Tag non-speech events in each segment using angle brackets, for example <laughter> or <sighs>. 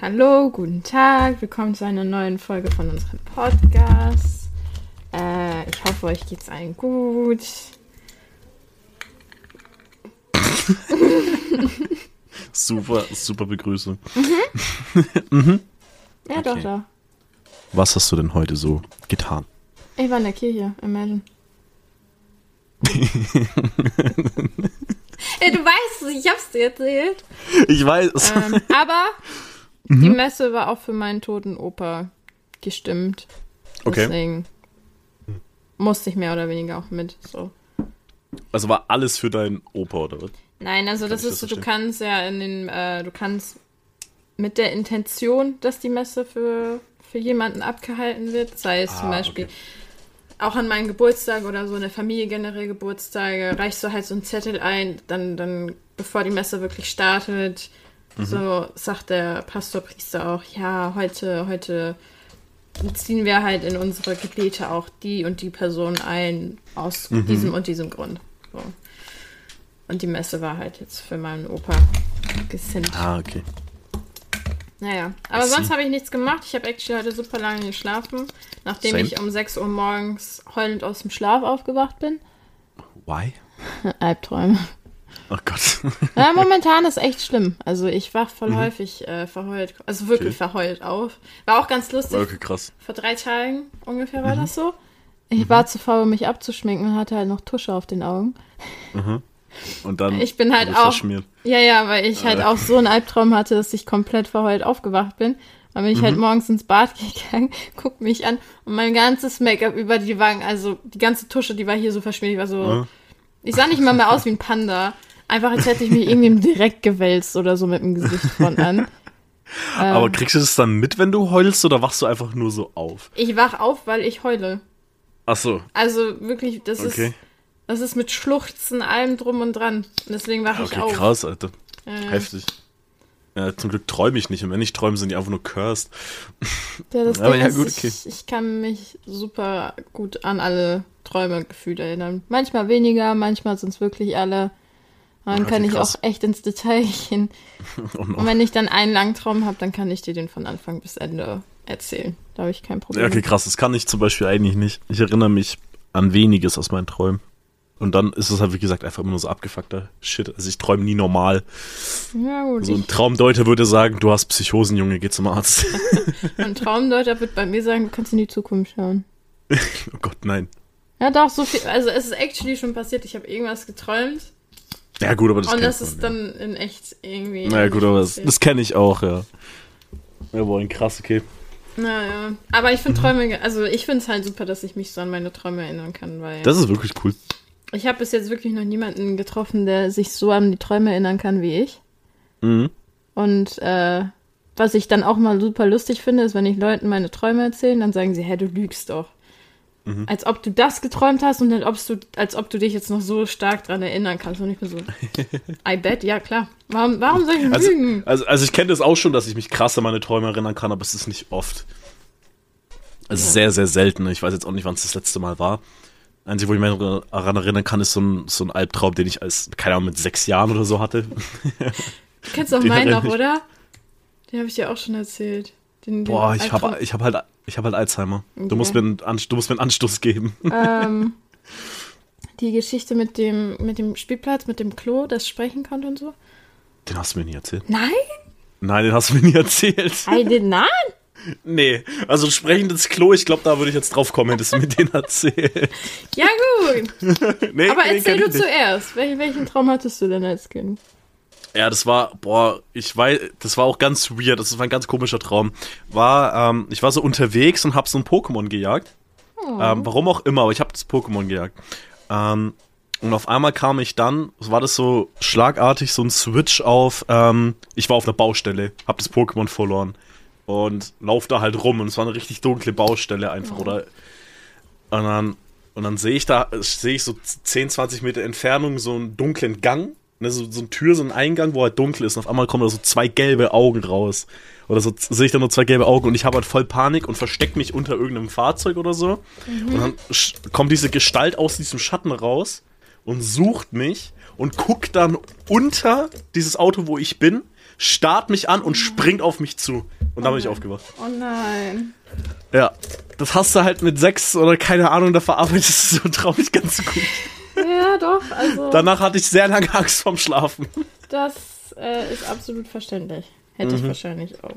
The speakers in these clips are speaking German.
Hallo, guten Tag, willkommen zu einer neuen Folge von unserem Podcast. Äh, ich hoffe, euch geht's allen gut. <laughs> super, super Begrüßung. Mhm. Ja, Okay. doch, doch. Was hast du denn heute so getan? Ich war in der Kirche, imagine. <laughs> Ey, du weißt es, ich hab's dir erzählt. Ich weiß. Ähm, aber Mhm. die Messe war auch für meinen toten Opa gestimmt. Okay. Deswegen musste ich mehr oder weniger auch mit. So. Also war alles für deinen Opa, oder was? Nein, also Kann das ist das so, du kannst ja in den, äh, du kannst mit der Intention, dass die Messe für, für jemanden abgehalten wird, sei es zum Ah, Beispiel okay. auch an meinen Geburtstag oder so eine Familie generell Geburtstage, reichst du halt so einen Zettel ein, dann, dann, bevor die Messe wirklich startet, Mhm. so sagt der Pastor, Priester auch, ja, heute, heute ziehen wir halt in unsere Gebete auch die und die Person ein, aus Mhm. diesem und diesem Grund. So. Und die Messe war halt jetzt für meinen Opa gesinnt. Ah, okay. Naja, aber sonst habe ich nichts gemacht. Ich habe actually heute super lange geschlafen, nachdem Same. ich um 6 Uhr morgens heulend aus dem Schlaf aufgewacht bin. Why? <laughs> Albträume. Oh Gott. Ja, momentan ist echt schlimm. Also ich wach voll häufig äh, verheult, also wirklich Mhm. Okay. verheult auf. War auch ganz lustig. Okay, krass. Vor drei Tagen ungefähr Mhm. war das so. Ich war zu faul, um mich abzuschminken und hatte halt noch Tusche auf den Augen. Und dann Ich bin halt auch- verschmiert. Ja, ja, weil ich halt Äh. auch so einen Albtraum hatte, dass ich komplett verheult aufgewacht bin. Dann bin ich Mhm. halt morgens ins Bad <laughs> gegangen, guck mich an und mein ganzes Make-up über die Wangen, also die ganze Tusche, die war hier so verschmiert. Ich war so, Ja. ich sah nicht mal mehr <laughs> aus wie ein Panda. Einfach als hätte ich mich irgendwie im <laughs> Direkt gewälzt oder so mit dem Gesicht von an. Aber kriegst du das dann mit, wenn du heulst, oder wachst du einfach nur so auf? Ich wach auf, weil ich heule. Ach so, Also wirklich, das okay. ist, das ist mit Schluchzen, allem drum und dran. Und deswegen wache ich Okay, auf. krass, Alter. Äh, Heftig. Ja, zum Glück träume ich nicht. Und wenn ich träume, sind die einfach nur cursed. Ja, das <laughs> Aber Ding ja, ist, gut, ich, okay. ich kann mich super gut an alle Träume gefühlt erinnern. Manchmal weniger, manchmal sind es wirklich alle. Dann kann ich krass. auch echt ins Detail gehen. <laughs> Oh no. Und wenn ich dann einen langen Traum habe, dann kann ich dir den von Anfang bis Ende erzählen. Da habe ich kein Problem. Ja, okay, krass. Das kann ich zum Beispiel eigentlich nicht. Ich erinnere mich an weniges aus meinen Träumen. Und dann ist es halt, wie gesagt, einfach immer nur so abgefuckter Shit. Also ich träume nie normal. Ja, gut. So ein ich, Traumdeuter würde sagen, du hast Psychosen, Junge, geh zum Arzt. <laughs> ein Traumdeuter wird bei mir sagen, du kannst in die Zukunft schauen. <laughs> oh Gott, nein. Ja, doch, so viel. Also, es ist actually schon passiert. Ich habe irgendwas geträumt. Ja gut, aber das und das man, ist ja. dann in echt irgendwie. Naja gut, aber das, das kenne ich auch, ja. Ja, boah, krass, okay. Naja, aber ich Mhm. finde Träume, ge- also ich finde es halt super, dass ich mich so an meine Träume erinnern kann, weil Das ist wirklich cool. ich habe bis jetzt wirklich noch niemanden getroffen, der sich so an die Träume erinnern kann wie ich. Mhm. Und äh, was ich dann auch mal super lustig finde, ist, wenn ich Leuten meine Träume erzähle, dann sagen sie, hä, du lügst doch. Mhm. Als ob du das geträumt hast und dann, ob du, als ob du dich jetzt noch so stark dran erinnern kannst. Und ich bin so, <laughs> I bet, ja klar. Warum, warum soll ich Also, lügen? also, also ich kenne das auch schon, dass ich mich krass an meine Träume erinnern kann, aber es ist nicht oft. Es ist sehr, sehr selten. Ich weiß jetzt auch nicht, wann es das letzte Mal war. Einzige, wo ich mich daran erinnern kann, ist so ein, so ein Albtraum, den ich als, keine Ahnung, mit sechs Jahren oder so hatte. Du kennst <laughs> den meinen noch, oder? Den habe ich dir auch schon erzählt. Den, den Boah, ich habe ich hab halt, ich hab halt Alzheimer. Okay. Du, musst mir einen, du musst mir einen Anstoß geben. <laughs> ähm, die Geschichte mit dem, mit dem Spielplatz, mit dem Klo, das sprechen konnte und so. Den hast du mir nie erzählt. Nein, Nein, den hast du mir nie erzählt. I did not. Nee, also sprechendes Klo, ich glaube, da würde ich jetzt drauf kommen, hättest du mir den <laughs> erzählt. Ja gut, <laughs> Nee, aber erzähl du ich nicht. zuerst. Wel welchen Traum hattest du denn als Kind? Ja, das war, boah, ich weiß, das war auch ganz weird, das war ein ganz komischer Traum. War, ähm, ich war so unterwegs und hab so ein Pokémon gejagt. Ähm, warum auch immer, aber ich habe das Pokémon gejagt. Ähm, und auf einmal kam ich dann, war das so schlagartig, so ein Switch auf, ähm, ich war auf einer Baustelle, hab das Pokémon verloren und lauf da halt rum und es war eine richtig dunkle Baustelle einfach, oder? Und dann, und dann sehe ich da, sehe ich so 10, 20 Meter Entfernung so einen dunklen Gang, ne, so, so eine Tür, so ein Eingang, wo halt dunkel ist und auf einmal kommen da so zwei gelbe Augen raus. Oder so sehe ich da nur zwei gelbe Augen und ich habe halt voll Panik und versteck mich unter irgendeinem Fahrzeug oder so. Und dann kommt diese Gestalt aus diesem Schatten raus und sucht mich und guckt dann unter dieses Auto, wo ich bin, starrt mich an und springt auf mich zu. Und da bin ich aufgewacht. Oh nein. Ja, das hast du halt mit sechs oder keine Ahnung, da verarbeitest du so traurig ganz gut. <laughs> Ja, doch, also. Danach hatte ich sehr lange Angst vorm Schlafen. Das äh, ist absolut verständlich. Hätte ich wahrscheinlich auch.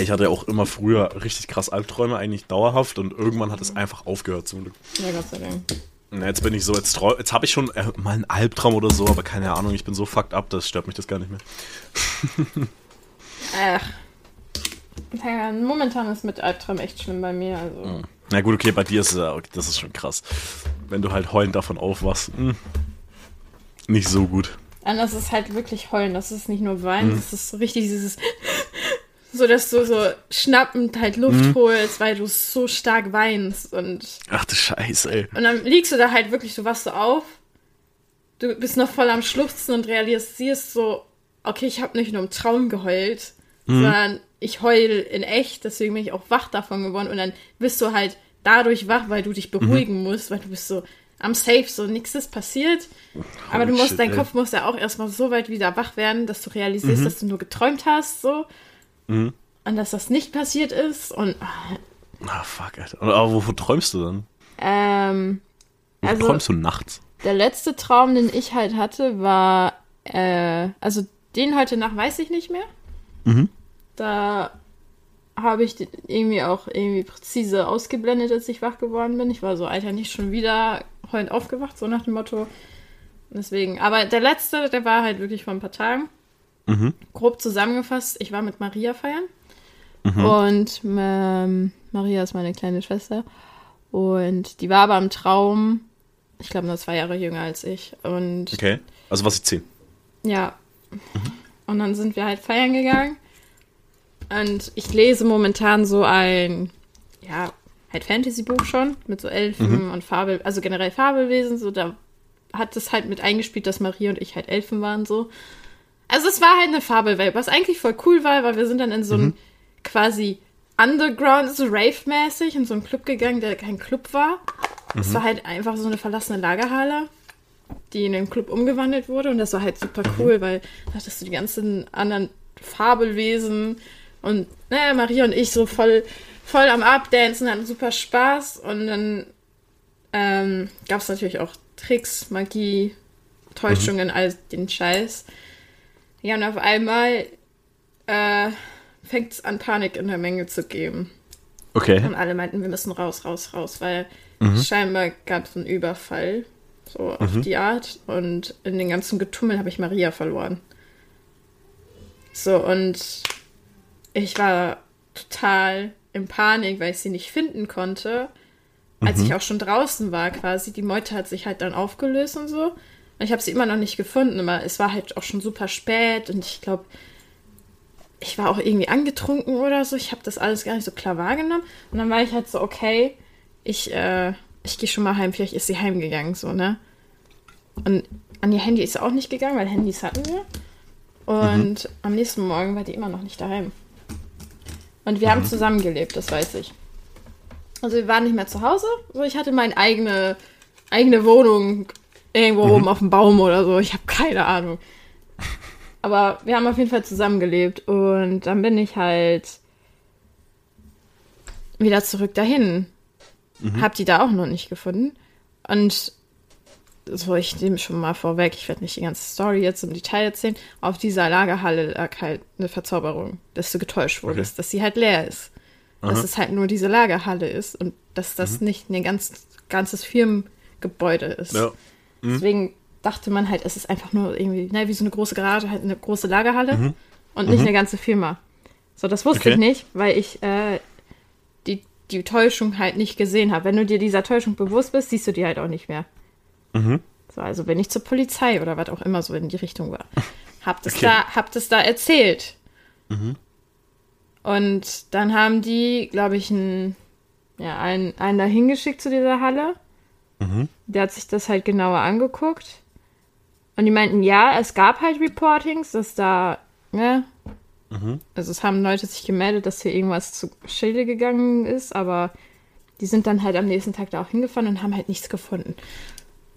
Ich hatte ja auch immer früher richtig krass Albträume, eigentlich dauerhaft und irgendwann hat es einfach aufgehört zum Glück. Ja, Gott sei Dank. Na, jetzt bin ich so, jetzt, trau- jetzt habe ich schon äh, mal einen Albtraum oder so, aber keine Ahnung, ich bin so fucked up, das stört mich das gar nicht mehr. <laughs> Ach. Ja, momentan ist mit Albtraum echt schlimm bei mir. Also. Na gut, okay, bei dir ist es ja, okay, das ist schon krass. Wenn du halt heulend davon aufwachst, hm, nicht so gut. Und das ist halt wirklich heulen. Das ist nicht nur weinen, das ist so richtig dieses. <laughs> So, dass du so schnappend halt Luft holst, weil du so stark weinst. Und, Ach du Scheiße, ey. und dann liegst du da halt wirklich, du wachst so auf. Du bist noch voll am Schluchzen und realisierst so, okay, ich habe nicht nur im Traum geheult, sondern ich heul in echt, deswegen bin ich auch wach davon geworden. Und dann bist du halt dadurch wach, weil du dich beruhigen musst, weil du bist so am Safe, so nichts ist passiert. Aber du musst, shit, dein ey. Kopf muss ja auch erstmal so weit wieder wach werden, dass du realisierst, dass du nur geträumt hast, so. Und dass das nicht passiert ist. Und Ah, fuck, Alter. Aber wovon träumst du dann? ähm, Wovon Also- träumst du nachts? der letzte Traum, den ich halt hatte, war, äh, also den heute Nacht weiß ich nicht mehr. Mhm. Da habe ich irgendwie auch irgendwie präzise ausgeblendet, als ich wach geworden bin. Ich war so, Alter, nicht schon wieder heulend aufgewacht, so nach dem Motto. Deswegen, aber der letzte, der war halt wirklich vor ein paar Tagen. Mhm. Grob zusammengefasst, ich war mit Maria feiern. Und ähm, Maria ist meine kleine Schwester. Und die war aber im Traum, ich glaube, nur zwei Jahre jünger als ich. Und Okay. Also was ich zehn. ja. Und dann sind wir halt feiern gegangen. Und ich lese momentan so ein, ja, halt Fantasy-Buch schon mit so Elfen und Fabel, also generell Fabelwesen. So, da hat es halt mit eingespielt, dass Marie und ich halt Elfen waren, so. Also es war halt eine Fabelwelt, was eigentlich voll cool war, weil wir sind dann in so ein quasi Underground, so Rave-mäßig, in so einen Club gegangen, der kein Club war. Es war halt einfach so eine verlassene Lagerhalle, die in den Club umgewandelt wurde. Und das war halt super cool, weil da hattest du die ganzen anderen Fabelwesen und naja, Maria und ich so voll, voll am Abdancen, hatten super Spaß. Und dann ähm, gab es natürlich auch Tricks, Magie, Täuschungen, all den Scheiß. Ja, und auf einmal äh, fängt es an, Panik in der Menge zu geben. Okay. Und alle meinten, wir müssen raus, raus, raus, weil scheinbar gab es einen Überfall, so auf die Art. Und in den ganzen Getummel habe ich Maria verloren. So, und ich war total in Panik, weil ich sie nicht finden konnte. Als ich auch schon draußen war, quasi. Die Meute hat sich halt dann aufgelöst und so. Und ich habe sie immer noch nicht gefunden, aber es war halt auch schon super spät und ich glaube, ich war auch irgendwie angetrunken oder so. Ich habe das alles gar nicht so klar wahrgenommen. Und dann war ich halt so, okay, ich, äh, ich gehe schon mal heim. Vielleicht ist sie heimgegangen, so, ne? Und an ihr Handy ist sie auch nicht gegangen, weil Handys hatten wir. Und am nächsten Morgen war die immer noch nicht daheim. Und wir haben zusammengelebt, das weiß ich. Also wir waren nicht mehr zu Hause. So, ich hatte meine eigene, eigene Wohnung irgendwo oben auf dem Baum oder so. Ich habe keine Ahnung. Aber wir haben auf jeden Fall zusammengelebt und dann bin ich halt wieder zurück dahin. Hab die da auch noch nicht gefunden. Und so, ich nehme schon mal vorweg, ich werde nicht die ganze Story jetzt im Detail erzählen. Auf dieser Lagerhalle lag halt eine Verzauberung, dass du getäuscht wurdest, Okay. dass sie halt leer ist. Dass es halt nur diese Lagerhalle ist und dass das nicht ein ganz, ganzes Firmengebäude ist. Ja. Deswegen dachte man halt, es ist einfach nur irgendwie, ne, wie so eine große Garage, halt eine große Lagerhalle und nicht eine ganze Firma. So, das wusste Okay. ich nicht, weil ich äh, die, die Täuschung halt nicht gesehen habe. Wenn du dir dieser Täuschung bewusst bist, siehst du die halt auch nicht mehr. So, also bin ich zur Polizei oder was auch immer so in die Richtung war. <laughs> Hab das, Okay. da, hab das da erzählt. Und dann haben die, glaube ich, einen, ja, einen, einen da hingeschickt zu dieser Halle. Der hat sich das halt genauer angeguckt. Und die meinten, ja, es gab halt Reportings, dass da, ne? Also es haben Leute sich gemeldet, dass hier irgendwas zu Schilde gegangen ist, aber die sind dann halt am nächsten Tag da auch hingefahren und haben halt nichts gefunden.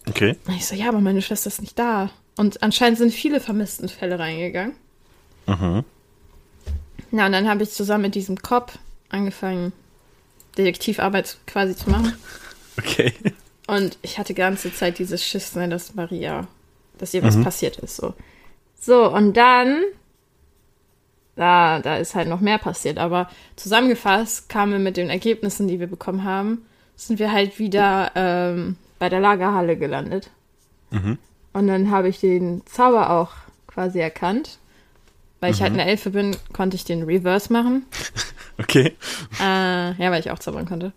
Okay. Und ich so, ja, aber meine Schwester ist nicht da. Und anscheinend sind viele Vermisstenfälle reingegangen. Mhm. Na, und dann habe ich zusammen mit diesem Cop angefangen, Detektivarbeit quasi zu machen. <laughs> Okay. Und ich hatte die ganze Zeit dieses Schiss, ne, dass Maria, dass ihr was mhm. passiert ist. So. so, und dann, da, da ist halt noch mehr passiert. Aber zusammengefasst kamen wir mit den Ergebnissen, die wir bekommen haben, sind wir halt wieder ähm, bei der Lagerhalle gelandet. Mhm. Und dann habe ich den Zauber auch quasi erkannt. Weil ich halt mhm. eine Elfe bin, konnte ich den Reverse machen. <laughs> Okay. Äh, ja, weil ich auch zaubern konnte.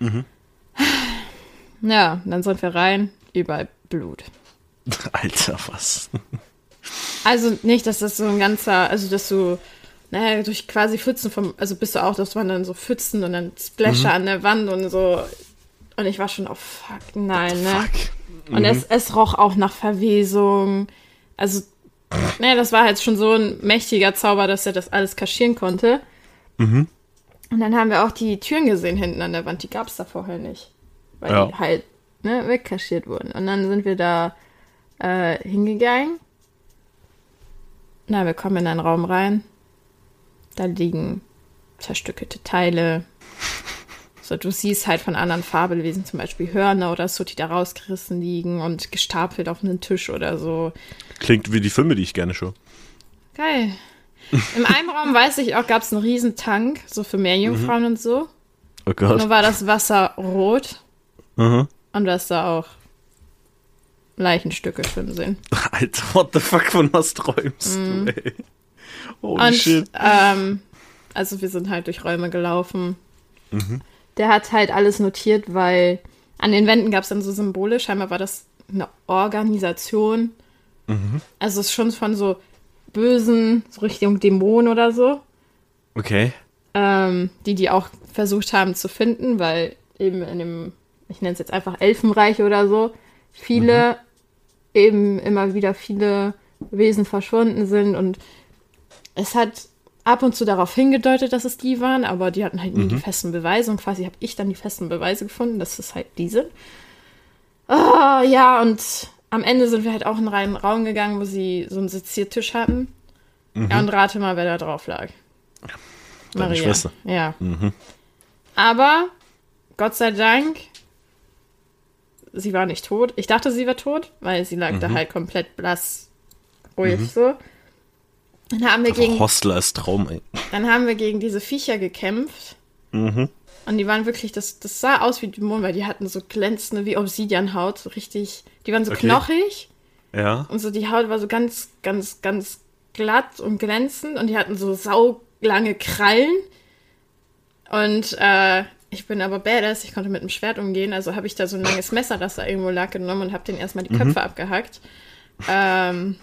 Mhm. <sighs> Ja, dann sind wir rein, überall Blut. <laughs> Alter, was? Also nicht, dass das so ein ganzer, also dass du, naja, durch quasi Pfützen vom, also bist du auch, dass man dann so Pfützen und dann Splasher mhm. an der Wand und so. Und ich war schon, oh fuck, nein, ne? Fuck. Und mhm. es, es roch auch nach Verwesung. Also, naja, das war halt schon so ein mächtiger Zauber, dass er das alles kaschieren konnte. Mhm. Und dann haben wir auch die Türen gesehen hinten an der Wand, die gab es da vorher nicht. Weil ja. die halt ne, wegkaschiert wurden. Und dann sind wir da äh, hingegangen. Na, wir kommen in einen Raum rein. Da liegen zerstückelte Teile. So, du siehst halt von anderen Fabelwesen, zum Beispiel Hörner oder so, die da rausgerissen liegen und gestapelt auf einen Tisch oder so. Klingt wie die Filme, die ich gerne schaue. Geil. Im <laughs> einen Raum, weiß ich auch, gab es einen riesen Tank, so für Meerjungfrauen mhm. und so. Oh Gott. Nur war das Wasser rot. Mhm. Und du hast da auch Leichenstücke drin sehen. <laughs> Alter, what the fuck, von was träumst mhm. du, ey? Holy und, shit. Ähm, also wir sind halt durch Räume gelaufen. Mhm. Der hat halt alles notiert, weil an den Wänden gab es dann so Symbole. Scheinbar war das eine Organisation. Mhm. Also es ist schon von so Bösen, so Richtung Dämonen oder so. Okay. Ähm, die die auch versucht haben zu finden, weil eben in dem, ich nenne es jetzt einfach Elfenreich oder so, viele, mhm. eben immer wieder viele Wesen verschwunden sind und es hat ab und zu darauf hingedeutet, dass es die waren, aber die hatten halt nie mhm. die festen Beweise und quasi habe ich dann die festen Beweise gefunden, dass es halt die sind. Oh, ja, und am Ende sind wir halt auch in einen Raum gegangen, wo sie so einen Seziertisch hatten. Mhm. Ja, und rate mal, wer da drauf lag. Deine Maria. Schwester. Ja. Mhm. Aber Gott sei Dank, sie war nicht tot. Ich dachte, sie war tot, weil sie lag mhm. da halt komplett blass, ruhig mhm. so. Dann haben wir gegen. Hostler ist Traum, ey. Dann haben wir gegen diese Viecher gekämpft. Mhm. Und die waren wirklich, das, das sah aus wie Dämonen, weil die hatten so glänzende, wie Obsidianhaut, so richtig, die waren so okay. knochig. Ja. Und so die Haut war so ganz, ganz, ganz glatt und glänzend und die hatten so saulange Krallen. Und äh, ich bin aber badass, ich konnte mit dem Schwert umgehen, also habe ich da so ein langes Messer, das da irgendwo lag, genommen und habe den erstmal die Köpfe mhm. abgehackt. Ähm,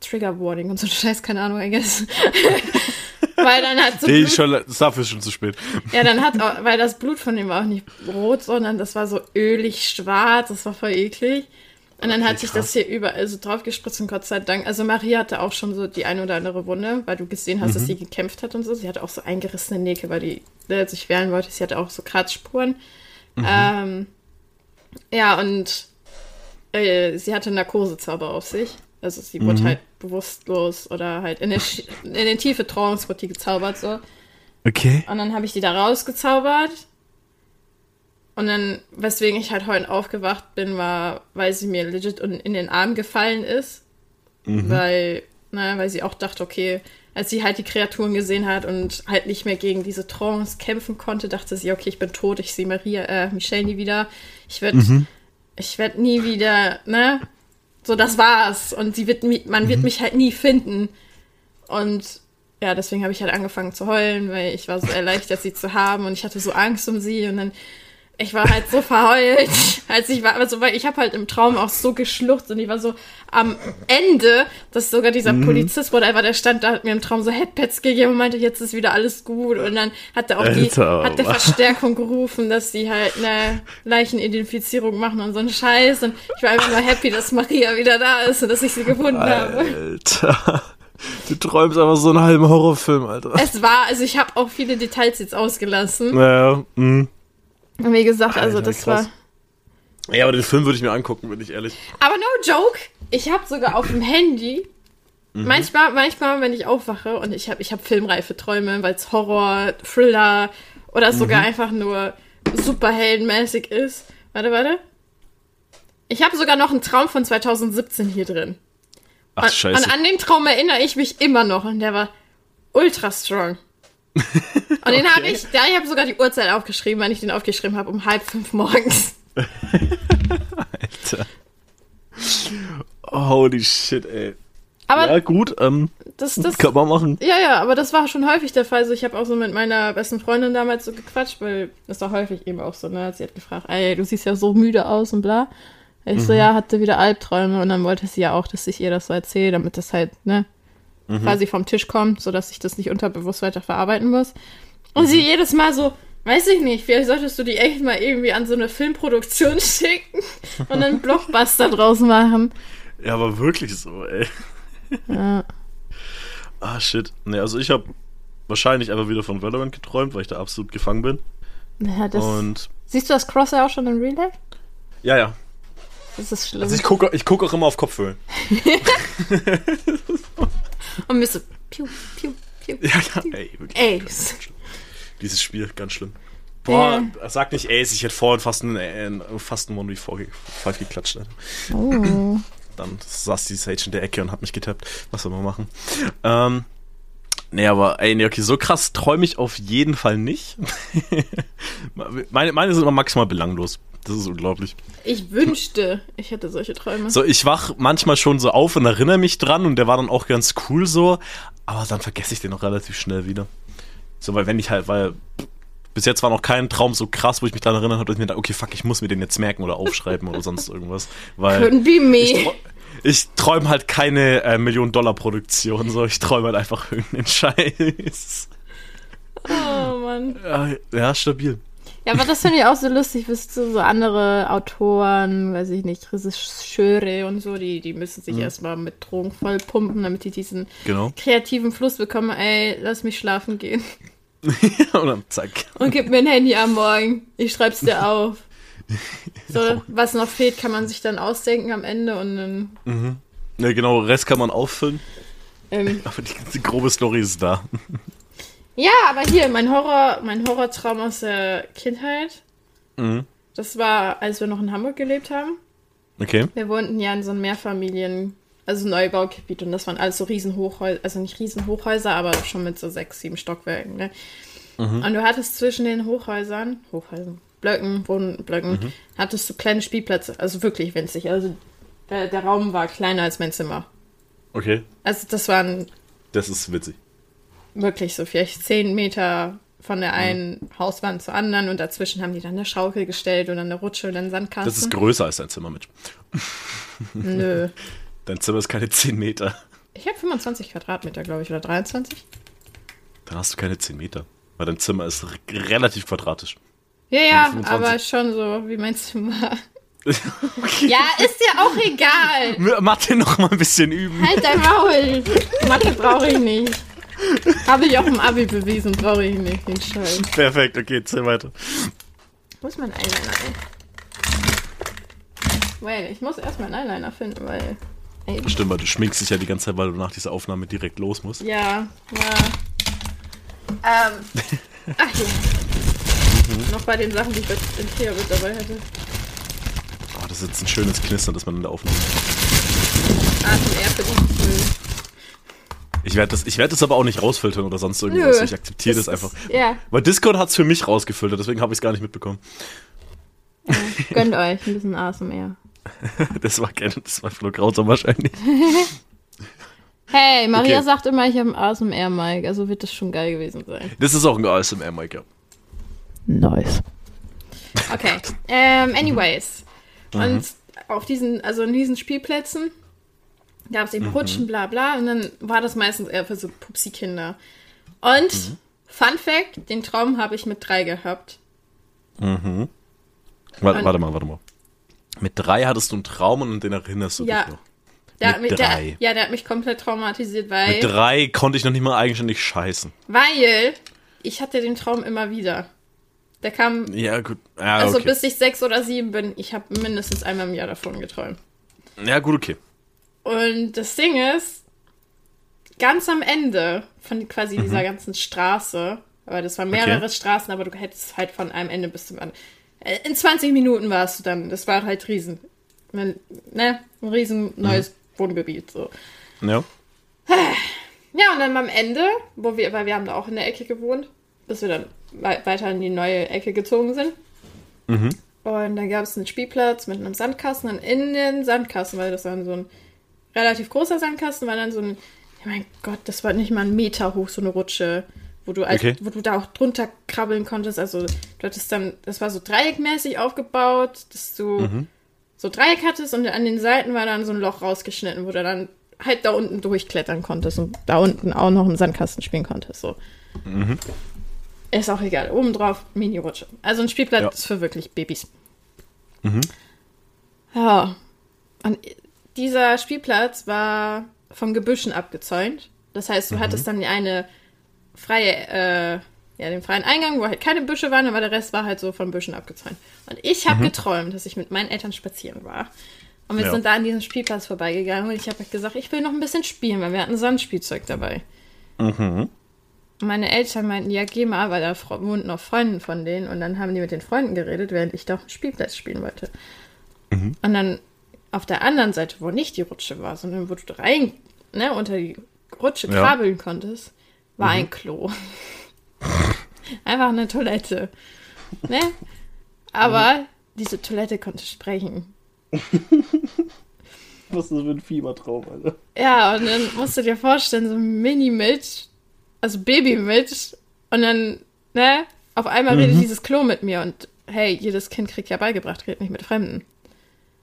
Trigger Warning und so Scheiß, keine Ahnung, I guess. <laughs> weil dann hat so nee, Blut, schon, dafür ist schon zu spät. Ja, dann hat auch, weil das Blut von ihm war auch nicht rot, sondern das war so ölig schwarz, das war voll eklig. Und dann okay, hat sich krass. das hier überall so drauf gespritzt und Gott sei Dank. Also Maria hatte auch schon so die eine oder andere Wunde, weil du gesehen hast, mhm. dass sie gekämpft hat und so. Sie hatte auch so eingerissene Nägel, weil die ne, sich wehren wollte. Sie hatte auch so Kratzspuren. Mhm. Ähm, ja, und äh, sie hatte Narkosezauber auf sich. Also sie wurde mhm. halt bewusstlos oder halt in, der, in den tiefe Trance wurde die gezaubert so. Okay. Und dann habe ich die da rausgezaubert. Und dann, weswegen ich halt heute aufgewacht bin, war, weil sie mir legit in den Arm gefallen ist. Mhm. Weil, naja, weil sie auch dachte, okay, als sie halt die Kreaturen gesehen hat und halt nicht mehr gegen diese Trance kämpfen konnte, dachte sie, okay, ich bin tot, ich sehe Maria, äh, Michelle nie wieder. Ich werde, mhm. ich werde nie wieder, ne? So, das war's. Und sie wird, man wird mhm. mich halt nie finden. Und ja, deswegen habe ich halt angefangen zu heulen, weil ich war so erleichtert, sie zu haben und ich hatte so Angst um sie und dann ich war halt so verheult, <laughs> als ich war, also weil ich habe halt im Traum auch so geschluchzt und ich war so am Ende, dass sogar dieser mhm. Polizist, wo der stand, da hat mir im Traum so Headpads gegeben und meinte, jetzt ist wieder alles gut und dann hat er auch Alter, die, hat der Verstärkung gerufen, dass die halt eine Leichenidentifizierung machen und so einen Scheiß und ich war einfach nur happy, dass Maria wieder da ist und dass ich sie gefunden Alter. habe. Alter. Du träumst einfach so einen halben Horrorfilm, Alter. Es war, also ich habe auch viele Details jetzt ausgelassen. Naja, mh. Und wie gesagt, also Alter, das krass. war. Ja, aber den Film würde ich mir angucken, bin ich ehrlich. Aber no joke, ich habe sogar auf dem Handy Mhm. Manchmal, manchmal, wenn ich aufwache und ich habe ich hab filmreife Träume, weil es Horror, Thriller oder sogar mhm. einfach nur superheldenmäßig ist. Warte, warte. Ich habe sogar noch einen Traum von 2017 hier drin. Ach, und, scheiße. Und an den Traum erinnere ich mich immer noch und der war ultra strong. <laughs> und den okay. habe ich, ja, ich habe sogar die Uhrzeit aufgeschrieben, wenn ich den aufgeschrieben habe, um halb fünf morgens. <laughs> Alter. Holy shit, ey. Aber ja, gut, ähm, das, das, kann man machen. Ja, ja, aber das war schon häufig der Fall. Also ich habe auch so mit meiner besten Freundin damals so gequatscht, weil das war häufig eben auch so, ne? Sie hat gefragt, ey, du siehst ja so müde aus und bla. Ich mhm. so, ja, hatte wieder Albträume und dann wollte sie ja auch, dass ich ihr das so erzähle, damit das halt, ne, mhm. quasi vom Tisch kommt, sodass ich das nicht unterbewusst weiter verarbeiten muss. Und mhm. sie jedes Mal so, weiß ich nicht, vielleicht solltest du die echt mal irgendwie an so eine Filmproduktion <laughs> schicken und einen <laughs> Blockbuster draus machen. Ja, aber wirklich so, ey. Ja. <laughs> Ah, shit. Ne, also ich habe wahrscheinlich einfach wieder von Valorant geträumt, weil ich da absolut gefangen bin. Ja, das. Und siehst du das Crosser auch schon in Real Life? Ja, ja. Das ist schlimm. Also ich gucke ich guck auch immer auf Kopfhöhlen. Und mir so, piu, piu, piu. Ja, ja, ey, wirklich. Ey. Dieses Spiel, ganz schlimm. Boah, äh. sag nicht Ace, ich hätte vorhin fast einen, äh, fast einen One v geklatscht. Alter. Oh <laughs> dann saß die Sage in der Ecke und hat mich getappt. Was soll man machen? Ähm, nee, aber ey, nee, okay, so krass träume ich auf jeden Fall nicht. <laughs> meine, meine sind immer maximal belanglos. Das ist unglaublich. Ich wünschte, ich hätte solche Träume. So, ich wach manchmal schon so auf und erinnere mich dran und der war dann auch ganz cool so, aber dann vergesse ich den auch relativ schnell wieder. So, weil wenn ich halt, weil bis jetzt war noch kein Traum so krass, wo ich mich daran erinnert habe, dass ich mir dachte, okay, fuck, ich muss mir den jetzt merken oder aufschreiben oder sonst irgendwas. Weil Couldn't be me. Ich, träume halt keine äh, Million-Dollar-Produktion, so ich träume halt einfach irgendeinen <laughs> Scheiß. Oh Mann. Ja, ja, stabil. Ja, aber das finde ich auch so lustig, wisst du, so andere Autoren, weiß ich nicht, Regisseure und so, die, die müssen sich mhm. erstmal mit Drogen voll pumpen, damit die diesen genau. kreativen Fluss bekommen. Ey, lass mich schlafen gehen. <laughs> und dann zack. Und gib mir ein Handy am Morgen. Ich schreib's dir auf. <laughs> So, was noch fehlt, kann man sich dann ausdenken am Ende und dann. Mhm. Ja, genau, Rest kann man auffüllen. Ähm, aber die ganze grobe Story ist da. Ja, aber hier, mein Horror, mein Horrortraum aus der Kindheit. Mhm. Das war, als wir noch in Hamburg gelebt haben. Okay. Wir wohnten ja in so einem Mehrfamilien, also Neubaugebiet und das waren alles so Riesenhochhäuser, also nicht Riesenhochhäuser, aber schon mit so sechs, sieben Stockwerken, ne? Mhm. Und du hattest zwischen den Hochhäusern, Hochhäusern, Blöcken, Wohnblöcken, mhm. hattest du kleine Spielplätze, also wirklich winzig. Also der, der, Raum war kleiner als mein Zimmer. Okay. Also das waren. Das ist witzig. Wirklich so vielleicht zehn Meter von der einen mhm. Hauswand zur anderen und dazwischen haben die dann eine Schaukel gestellt oder eine Rutsche oder einen Sandkasten. Das ist größer als dein Zimmer, mit. Nö. <laughs> Dein Zimmer ist keine 10 Meter. Ich habe 25 Quadratmeter, glaube ich, oder 23. Dann hast du keine 10 Meter, weil dein Zimmer ist relativ quadratisch. Ja, ja, aber schon so, wie mein Zimmer. <laughs> okay. Ja, ist ja auch egal. Mathe noch mal ein bisschen üben. Halt dein Maul. Mathe brauche ich nicht. <laughs> Habe ich auch im Abi bewiesen, brauche ich nicht, den Scheiß. Perfekt, okay, zähl weiter. Wo ist mein Eyeliner, ey? Wait, ich muss erst meinen Eyeliner finden, weil. Ey. Stimmt, weil du schminkst dich ja die ganze Zeit, weil du nach dieser Aufnahme direkt los musst. Ja, ja. Ähm. <laughs> Ach hier. Mhm. Noch bei den Sachen, die ich in Thea mit dabei hatte. Oh, das ist jetzt ein schönes Knistern, das man in der Aufnahme ASMR für dich. Ich werde das, werd das aber auch nicht rausfiltern oder sonst irgendwas. Nö, ich akzeptiere das, das, einfach. Ja. Weil Discord hat es für mich rausgefiltert, deswegen habe ich es gar nicht mitbekommen. Ja, gönnt euch ein bisschen ASMR. <laughs> das war gerne, das war Flo Krauser wahrscheinlich. <laughs> hey, Maria okay. sagt immer, ich habe einen ASMR-Mic, also wird das schon geil gewesen sein. Das ist auch ein ASMR-Mic, ja. Nice. Okay. ähm, anyways. Mhm. Und auf diesen, also in diesen Spielplätzen gab es eben mhm. Rutschen, bla bla. Und dann war das meistens eher für so Pupsi-Kinder. Und mhm. Fun Fact: Den Traum habe ich mit drei gehabt. Mhm. Warte, warte, mal, warte mal. Mit drei hattest du einen Traum und den erinnerst du ja. dich noch. Der mit, mit drei. Der, ja, der hat mich komplett traumatisiert, weil. Mit drei konnte ich noch nicht mal eigenständig scheißen. Weil ich hatte den Traum immer wieder. Der kam. Ja, gut. Ja, also okay. bis ich sechs oder sieben bin, ich habe mindestens einmal im Jahr davon geträumt. Ja, gut, okay. Und das Ding ist, ganz am Ende von quasi mhm. dieser ganzen Straße, aber das waren mehrere okay. Straßen, aber du hättest halt von einem Ende bis zum anderen. Äh, in 20 Minuten warst du dann. Das war halt riesen. Ne, ein riesen neues mhm. Wohngebiet. So. Ja. Ja, und dann am Ende, wo wir, weil wir haben da auch in der Ecke gewohnt, bis wir dann weiter in die neue Ecke gezogen sind. Mhm. Und da gab es einen Spielplatz mit einem Sandkasten und in den Sandkasten, weil das dann so ein relativ großer Sandkasten war dann so ein, ja mein Gott, das war nicht mal ein Meter hoch, so eine Rutsche, wo du, als, okay. wo du da auch drunter krabbeln konntest. Also du hattest dann, das war so dreieckmäßig aufgebaut, dass du mhm. so Dreieck hattest und an den Seiten war dann so ein Loch rausgeschnitten, wo du dann halt da unten durchklettern konntest und da unten auch noch einen Sandkasten spielen konntest. So. Mhm. Ist auch egal. Oben drauf Mini-Rutsche. Also ein Spielplatz ja. für wirklich Babys. Mhm. Ja. Und dieser Spielplatz war von Gebüschen abgezäunt. Das heißt, du mhm. hattest dann die eine freie, äh, ja, den freien Eingang, wo halt keine Büsche waren, aber der Rest war halt so von Büschen abgezäunt. Und ich habe mhm. geträumt, dass ich mit meinen Eltern spazieren war. Und wir ja. sind da an diesem Spielplatz vorbeigegangen und ich habe halt gesagt, ich will noch ein bisschen spielen, weil wir hatten Sandspielzeug dabei. Mhm. Meine Eltern meinten, ja, geh mal, weil da wohnten noch Freunde von denen und dann haben die mit den Freunden geredet, während ich doch Spielplatz spielen wollte. Mhm. Und dann auf der anderen Seite, wo nicht die Rutsche war, sondern wo du rein, ne, unter die Rutsche ja. krabbeln konntest, war mhm. ein Klo. <laughs> Einfach eine Toilette. Ne? Aber mhm. diese Toilette konnte sprechen. <laughs> Was ist das für ein Fiebertraum, Alter? Ja, und dann musst du dir vorstellen, so Mini-Milch, also Baby-Milch, und dann, ne, auf einmal mhm. redet dieses Klo mit mir und hey, jedes Kind kriegt ja beigebracht, redet nicht mit Fremden.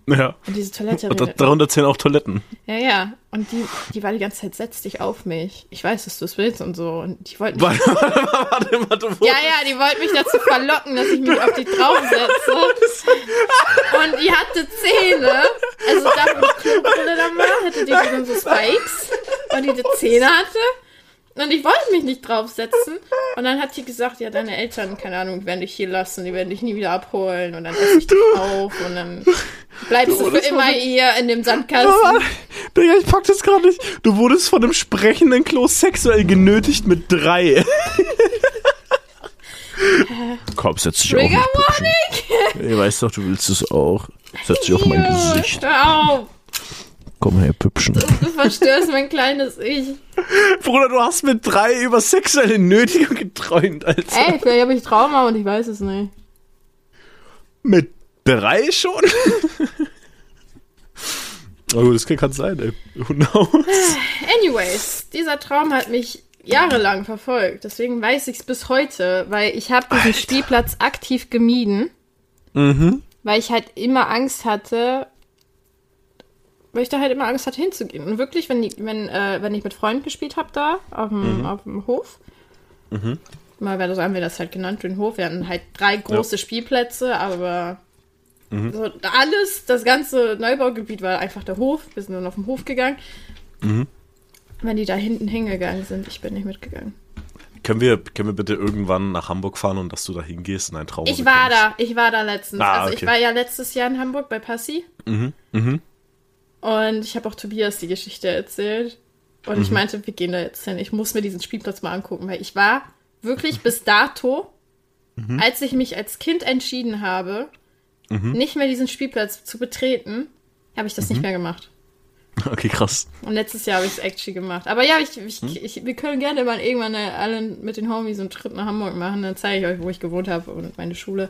Ja. Und diese Toilette. Und darunter zählen auch Toiletten. Ja, ja. Und die, die war die ganze Zeit, setz dich auf mich. Ich weiß, dass du es willst und so. Und die wollten mich. Warte, warte, warte, ja, ja, die wollten mich dazu verlocken, dass ich mich auf die draufsetze. und die hatte Zähne. Also da, wo die Klobrille dann war, hatte die so Spikes. Und die, die Zähne hatte. Und ich wollte mich nicht draufsetzen. Und dann hat sie gesagt, ja, deine Eltern, keine Ahnung, werden dich hier lassen, die werden dich nie wieder abholen. Und dann esse ich dich auf und dann bleibst du, du für immer hier in dem Sandkasten. Ja, ich pack das gerade nicht. Du wurdest von einem sprechenden Klo sexuell genötigt mit drei. <laughs> Komm, setz dich Trigger auf mich. Ich weiß doch, du willst es auch. Setz dich auf mein Gesicht. Hör auf. Komm her, Püppchen. Du verstörst mein kleines Ich. Bruder, du hast mit drei über sexuelle Nötigung geträumt, Alter. Ey, vielleicht habe ich Trauma und ich weiß es nicht. Mit drei schon? <laughs> Aber gut, das kann sein, ey. Who knows? Anyways, dieser Traum hat mich jahrelang verfolgt. Deswegen weiß ich es bis heute, weil ich habe diesen Alter. Spielplatz aktiv gemieden. Mhm. Weil ich halt immer Angst hatte, weil ich da halt immer Angst hatte hinzugehen. Und wirklich, wenn, die, wenn, äh, wenn ich mit Freunden gespielt habe da auf dem, mhm. auf dem Hof, mhm. mal so haben wir das halt genannt, den Hof. Wir hatten halt drei große ja. Spielplätze, aber mhm. so alles, das ganze Neubaugebiet war einfach der Hof. Wir sind dann auf den Hof gegangen. Mhm. Wenn die da hinten hingegangen sind, ich bin nicht mitgegangen. Können wir, können wir bitte irgendwann nach Hamburg fahren und dass du da hingehst und ein Traum Ich war da, ich war da letztens. Ah, also okay. ich war ja letztes Jahr in Hamburg bei Passi. Mhm. Mhm. Und ich habe auch Tobias die Geschichte erzählt. Und mhm. ich meinte, wir gehen da jetzt hin. Ich muss mir diesen Spielplatz mal angucken, weil ich war wirklich <laughs> bis dato, mhm. als ich mich als Kind entschieden habe, mhm. nicht mehr diesen Spielplatz zu betreten, habe ich das nicht mhm. mehr gemacht. Okay, krass. Und letztes Jahr habe ich es actually gemacht. Aber ja, ich, ich, mhm. ich, wir können gerne mal irgendwann alle mit den Homies einen Trip nach Hamburg machen. Dann zeige ich euch, wo ich gewohnt habe und meine Schule.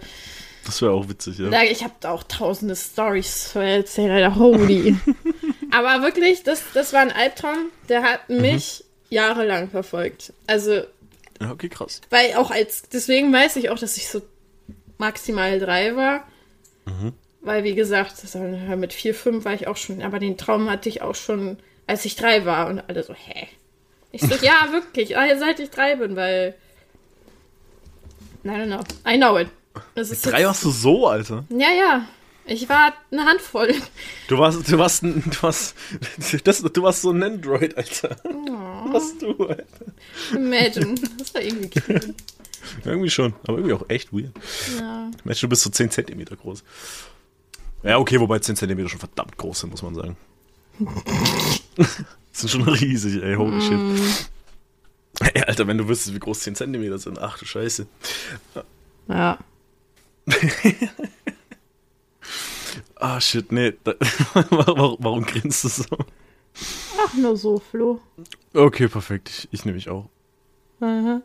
Das wäre auch witzig, ja. Ich habe auch tausende Stories zu erzählen, Alter. Holy. <laughs> Aber wirklich, das, das war ein Albtraum, der hat mhm. mich mhm. jahrelang verfolgt. Also. Ja, okay, krass. Weil auch als, deswegen weiß ich auch, dass ich so maximal drei war. Mhm. Weil, wie gesagt, mit vier, fünf war ich auch schon, aber den Traum hatte ich auch schon, als ich drei war. Und alle so, hä? Ich so, <laughs> ja, wirklich, seit ich drei bin, weil. I don't know. I know it. Drei warst du so, Alter. Ja, ja. Ich war eine Handvoll. Du warst, du warst, du warst, das, du warst so ein Android, Alter. Oh. Was du, Alter. Imagine. Das war irgendwie cool. irgendwie schon, aber irgendwie auch echt weird. Ja. Imagine, du bist so 10 cm groß. Ja, okay, wobei 10 cm schon verdammt groß sind, muss man sagen. <laughs> sind schon riesig, ey, holy mm. shit. Ey, Alter, wenn du wüsstest, wie groß 10 Zentimeter sind. Ach du Scheiße. Ja. <laughs> Ah, shit, nee. <laughs> warum, warum grinst du so? Ach, nur so, Flo. Okay, perfekt. Ich, ich nehme mich auch. Aha.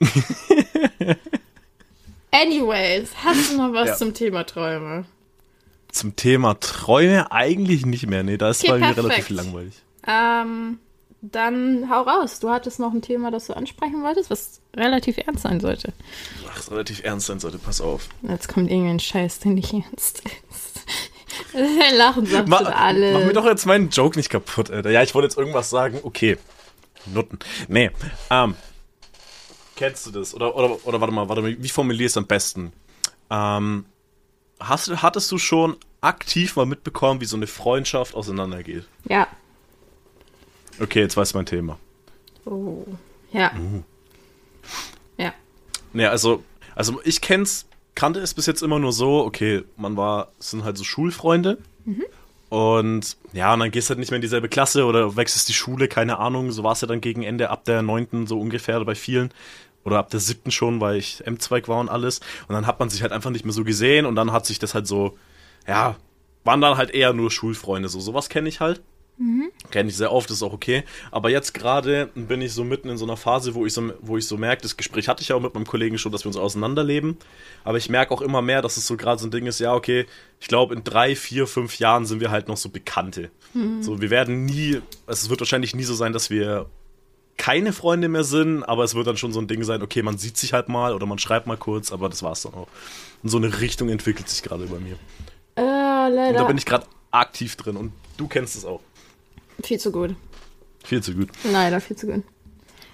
<laughs> Anyways, hast du noch was ja. zum Thema Träume? Zum Thema Träume eigentlich nicht mehr. Nee, da ist okay, bei mir relativ langweilig. Ähm, dann hau raus. Du hattest noch ein Thema, das du ansprechen wolltest, was relativ ernst sein sollte. Ach, es relativ ernst sein sollte, pass auf. Jetzt kommt irgendein Scheiß, der nicht ernst <laughs> ist. Lachen sagt Ma alles. Mach mir doch jetzt meinen Joke nicht kaputt, Alter. Ja, ich wollte jetzt irgendwas sagen. Okay. Nutten. Nee. Ähm. Kennst du das? Oder, oder, oder warte mal, warte mal, wie formulierst du am besten? Ähm, hast, hattest du schon aktiv mal mitbekommen, wie so eine Freundschaft auseinandergeht? Ja. Okay, jetzt weißt du mein Thema. Oh. Ja. Uh. Ja. Naja, also, also ich kenn's, kannte es bis jetzt immer nur so, okay, man war, es sind halt so Schulfreunde. Mhm. Und ja, und dann gehst du halt nicht mehr in dieselbe Klasse oder wechselst die Schule, keine Ahnung. So war es ja dann gegen Ende ab der neunten so ungefähr bei vielen. Oder ab der siebten schon, weil ich M-Zweig war und alles. Und dann hat man sich halt einfach nicht mehr so gesehen und dann hat sich das halt so, ja, waren dann halt eher nur Schulfreunde. So, sowas kenne ich halt. Mhm. Kenne ich sehr oft, ist auch okay. Aber jetzt gerade bin ich so mitten in so einer Phase, wo ich so, wo ich so merke, das Gespräch hatte ich ja auch mit meinem Kollegen schon, dass wir uns auseinanderleben. Aber ich merke auch immer mehr, dass es so gerade so ein Ding ist, ja, okay, ich glaube, in drei, vier, fünf Jahren sind wir halt noch so Bekannte. Mhm. So, wir werden nie, es wird wahrscheinlich nie so sein, dass wir keine Freunde mehr sind, aber es wird dann schon so ein Ding sein, okay, man sieht sich halt mal oder man schreibt mal kurz, aber das war's dann auch. Und so eine Richtung entwickelt sich gerade bei mir. Äh, leider. Und da bin ich gerade aktiv drin und du kennst es auch. Viel zu gut. Viel zu gut. Leider viel zu gut.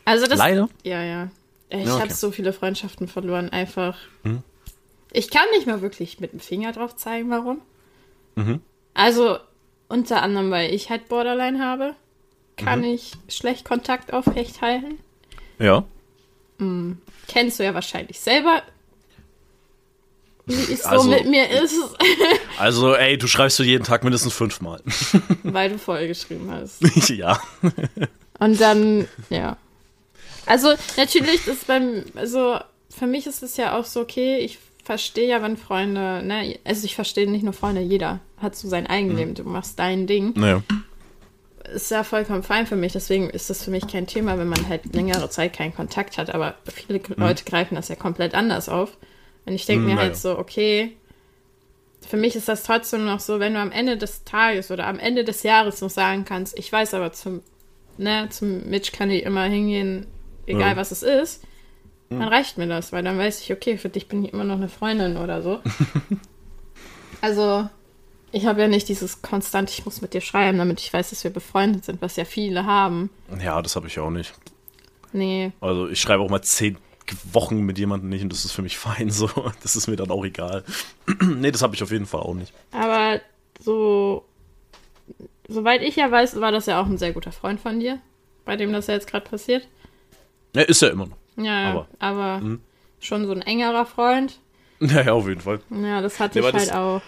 Also das. Leider? Ja, ja. Ich ja, okay. habe so viele Freundschaften verloren, einfach. Mhm. Ich kann nicht mal wirklich mit dem Finger drauf zeigen, warum. Mhm. Also unter anderem, weil ich halt Borderline habe, kann mhm. ich schlecht Kontakt aufrecht halten. Ja. Mhm. Kennst du ja wahrscheinlich selber wie es also, so mit mir ist. <laughs> also, ey, du schreibst du jeden Tag mindestens fünfmal. <laughs> Weil du voll geschrieben hast. <laughs> ja. Und dann, ja. Also, natürlich ist beim, also, für mich ist es ja auch so, okay, ich verstehe ja, wenn Freunde, ne, also ich verstehe nicht nur Freunde, jeder hat so sein Eigenleben, mhm. du machst dein Ding. Naja. Ist ja vollkommen fein für mich, deswegen ist das für mich kein Thema, wenn man halt längere Zeit keinen Kontakt hat, aber viele mhm. Leute greifen das ja komplett anders auf. Und ich denke mir naja. halt so, okay, für mich ist das trotzdem noch so, wenn du am Ende des Tages oder am Ende des Jahres noch sagen kannst, ich weiß aber zum, ne, zum Mitch kann ich immer hingehen, egal ja. was es ist, dann reicht mir das, weil dann weiß ich, okay, für dich bin ich immer noch eine Freundin oder so. <laughs> also, ich habe ja nicht dieses konstant, ich muss mit dir schreiben, damit ich weiß, dass wir befreundet sind, was ja viele haben. Ja, das habe ich auch nicht. Nee. Also, ich schreibe auch mal zehn Wochen mit jemandem nicht und das ist für mich <laughs> fein so. Das ist mir dann auch egal. <clears throat> nee, das habe ich auf jeden Fall auch nicht. Aber so, soweit ich ja weiß, war das ja auch ein sehr guter Freund von dir, bei dem das ja jetzt gerade passiert. Ja, ist ja immer noch. Ja, aber, aber hm. schon so ein engerer Freund. <laughs> Ja, ja, auf jeden Fall. Ja, das hatte ja, ich halt das, auch.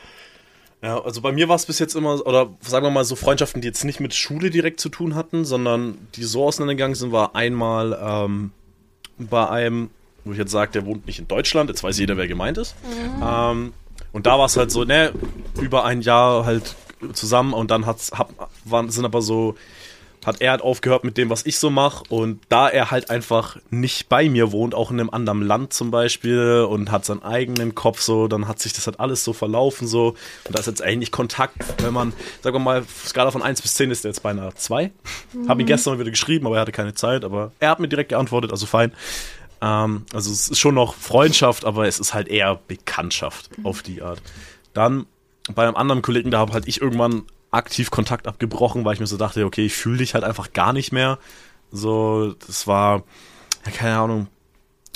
Ja, also bei mir war es bis jetzt immer, oder sagen wir mal so Freundschaften, die jetzt nicht mit Schule direkt zu tun hatten, sondern die so auseinandergegangen sind, war einmal ähm, bei einem, wo ich jetzt sage, der wohnt nicht in Deutschland, jetzt weiß jeder, wer gemeint ist. Mhm. Ähm, und da war es halt so, ne, über ein Jahr halt zusammen und dann hat's, hab, waren, sind aber so hat er halt aufgehört mit dem, was ich so mache. Und da er halt einfach nicht bei mir wohnt, auch in einem anderen Land zum Beispiel, und hat seinen eigenen Kopf so, dann hat sich das halt alles so verlaufen so. Und da ist jetzt eigentlich Kontakt, wenn man, sagen wir mal, Skala von 1 bis 10 ist der jetzt beinahe 2. Mhm. Habe ihn gestern mal wieder geschrieben, aber er hatte keine Zeit. Aber er hat mir direkt geantwortet, also fein. Ähm, also es ist schon noch Freundschaft, aber es ist halt eher Bekanntschaft mhm. auf die Art. Dann bei einem anderen Kollegen, da habe halt ich irgendwann aktiv Kontakt abgebrochen, weil ich mir so dachte, okay, ich fühle dich halt einfach gar nicht mehr. So, das war, ja, keine Ahnung,